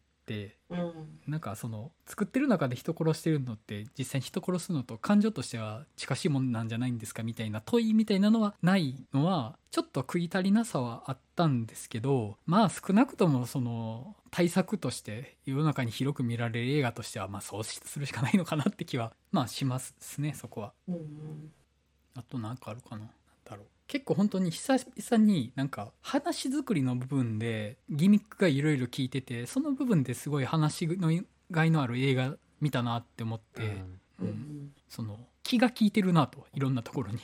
うん。なんかその作ってる中で人殺してるのって実際に人殺すのと感情としては近しいもんなんじゃないんですかみたいな問いみたいなのはないのはちょっと食い足りなさはあったんですけどまあ少なくともその対策として世の中に広く見られる映画としてはまあそうするしかないのかなって気はまあしますねそこは。うん。あとなんかあるかな結構本当に久々になんか話作りの部分でギミックがいろいろ効いててその部分ですごい話のがいのある映画見たなって思って、ううんん。その気が利いてるなといろんなところに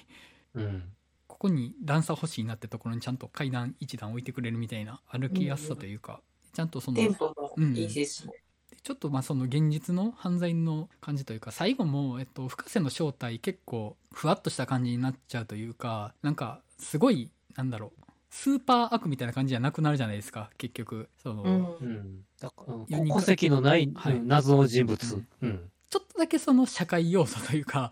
うん。ここに段差欲しいなってところにちゃんと階段一段置いてくれるみたいな歩きやすさというか、ちゃんとそのテンポもいいです。ちょっとまあその現実の犯罪の感じというか最後も、えっと、深瀬の正体結構ふわっとした感じになっちゃうというかなんかすごいなんだろうスーパー悪みたいな感じじゃなくなるじゃないですか結局その、うんう。ん。だから、戸籍のない、はいうん謎の人物。うん。ちょっとだけその社会要素というか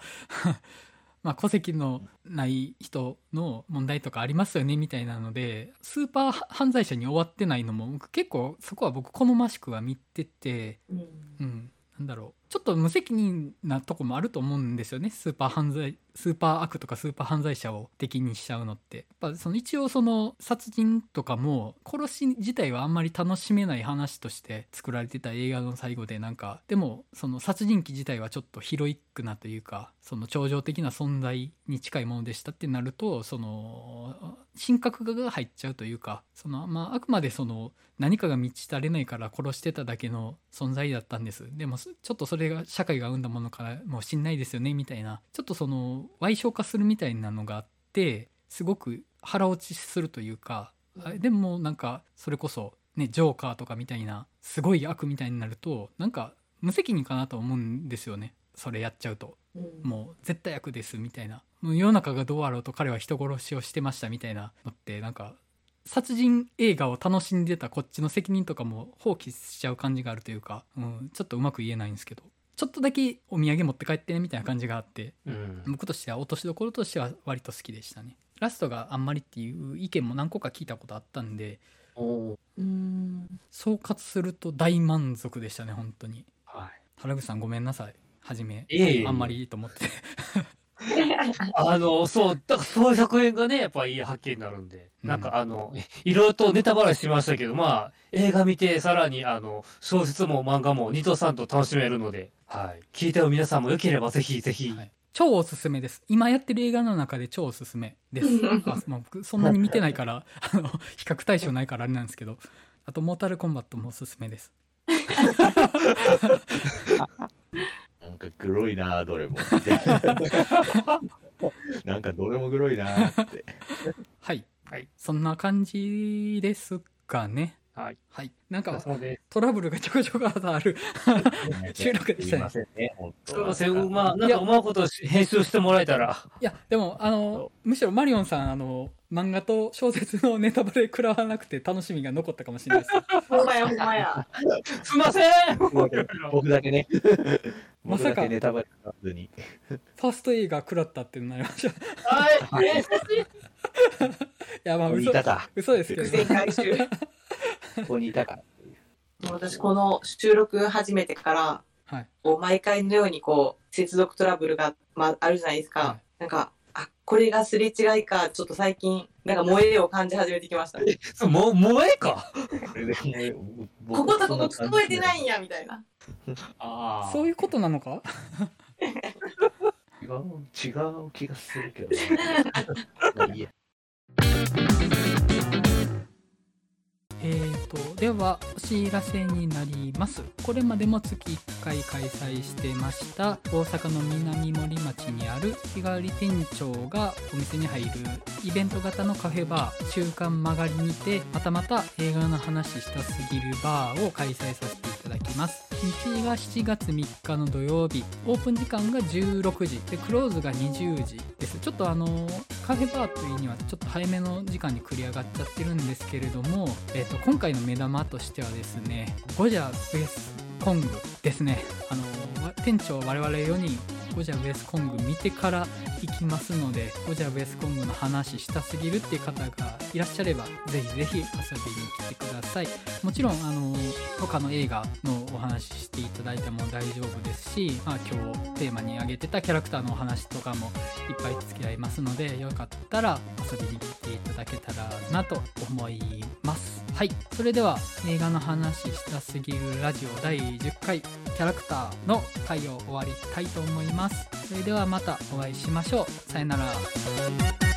まあ戸籍のない人の問題とかありますよねみたいなのでスーパー犯罪者に終わってないのも結構そこは僕好ましくは見ててうん。うん、なんだろうちょっと無責任なとこもあると思うんですよね。スーパー犯罪スーパー悪とかスーパー犯罪者を敵にしちゃうのって。やっぱその一応その殺人とかも殺し自体はあんまり楽しめない話として作られてた映画の最後でなんかでもその殺人鬼自体はちょっとヒロイックなというかその超常的な存在に近いものでしたってなるとその神格が入っちゃうというかその、まあ、あくまでその何かが満ち足れないから殺してただけの存在だったんです。でもちょっとそれが社会が生んだものからもしんないですよねみたいなちょっとその賠償化するみたいなのがあってすごく腹落ちするというか、あでもなんかそれこそねジョーカーとかみたいなすごい悪みたいになるとなんか無責任かなと思うんですよねそれやっちゃうと。うん。もう絶対悪ですみたいなもう世の中がどうあろうと彼は人殺しをしてましたみたいなのってなんか殺人映画を楽しんでたこっちの責任とかも放棄しちゃう感じがあるというか、うん、ちょっとうまく言えないんですけどちょっとだけお土産持って帰ってねみたいな感じがあってうん。僕としては落としどころとしては割と好きでしたねラストがあんまりっていう意見も何個か聞いたことあったんでうん。総括すると大満足でしたね本当にはい。原口さんごめんなさいはじめえあんまりいいと思って あの、そう、だからそういう作品がね、やっぱいい発見になるんで、うん。なんかあの、いろいろとネタバラしましたけど、まあ、映画見て、さらにあの、小説も漫画も2と3と楽しめるので、はい。聞いてる皆さんもよければぜひぜひ、はい。超おすすめです。今やってる映画の中で超おすすめです。あ、まあ、僕そんなに見てないから あの比較対象ないからあれなんですけど。あとモータルコンバットもおすすめです なんかグロいな、どれも。なんかどれもグロいなって。はい、はいそんな感じですかねはい。はいなんかトラブルがちょこちょこある 収録でしたねすいませんね、まあ、なんか思うこと編集してもらえたら、いやでもあのむしろマリオンさんあの漫画と小説のネタバレ食らわなくて楽しみが残ったかもしれないです。ほんまや、ほんまや。すいません僕だけね。まさかネタバレさずに。ファースト映画食らったってなりました。いはい、えや、まあ、嘘。嘘ですけど。伏線回収。ここにいたか。私、この収録始めてから、はい。毎回のようにこう、接続トラブルが、まあ、あるじゃないですか。はいなんか、あ、これがすれ違いか、ちょっと最近、なんか萌えを感じ始めてきました。ー、もう、もうええか？ここことここ聞こえてないんや、みたいな。あそういうことなのか？違う、違う気がするけど。まあいいや。えー、とではお知らせになります。これまでも月1回開催してました大阪の南森町にある日替わり店長がお店に入るイベント型のカフェバー「週刊曲がり」にてまたまた映画の話したすぎるバーを開催させていただきます。日時が7月3日の土曜日。オープン時間が16時。でクローズが20時です。ちょっとあのカフェバーというにはちょっと早めの時間に繰り上がっちゃってるんですけれども、えー、と今回の目玉としてはですねゴジャベース。コングですね。あの店長我々4人ゴジャベースコング見てから行きますのでゴジャベースコングの話したすぎるっていう方がいらっしゃればぜひぜひ遊びに来てください。もちろんあの他の映画のお話ししていただいても大丈夫ですし、まあ、今日テーマに挙げてたキャラクターのお話とかもいっぱい付き合いますのでよかったら遊びに来ていただけたらなと思います。はい。それでは映画の話したすぎるラジオ第10回キャラクターの回を終わりたいと思います。それではまたお会いしましょう。さよなら。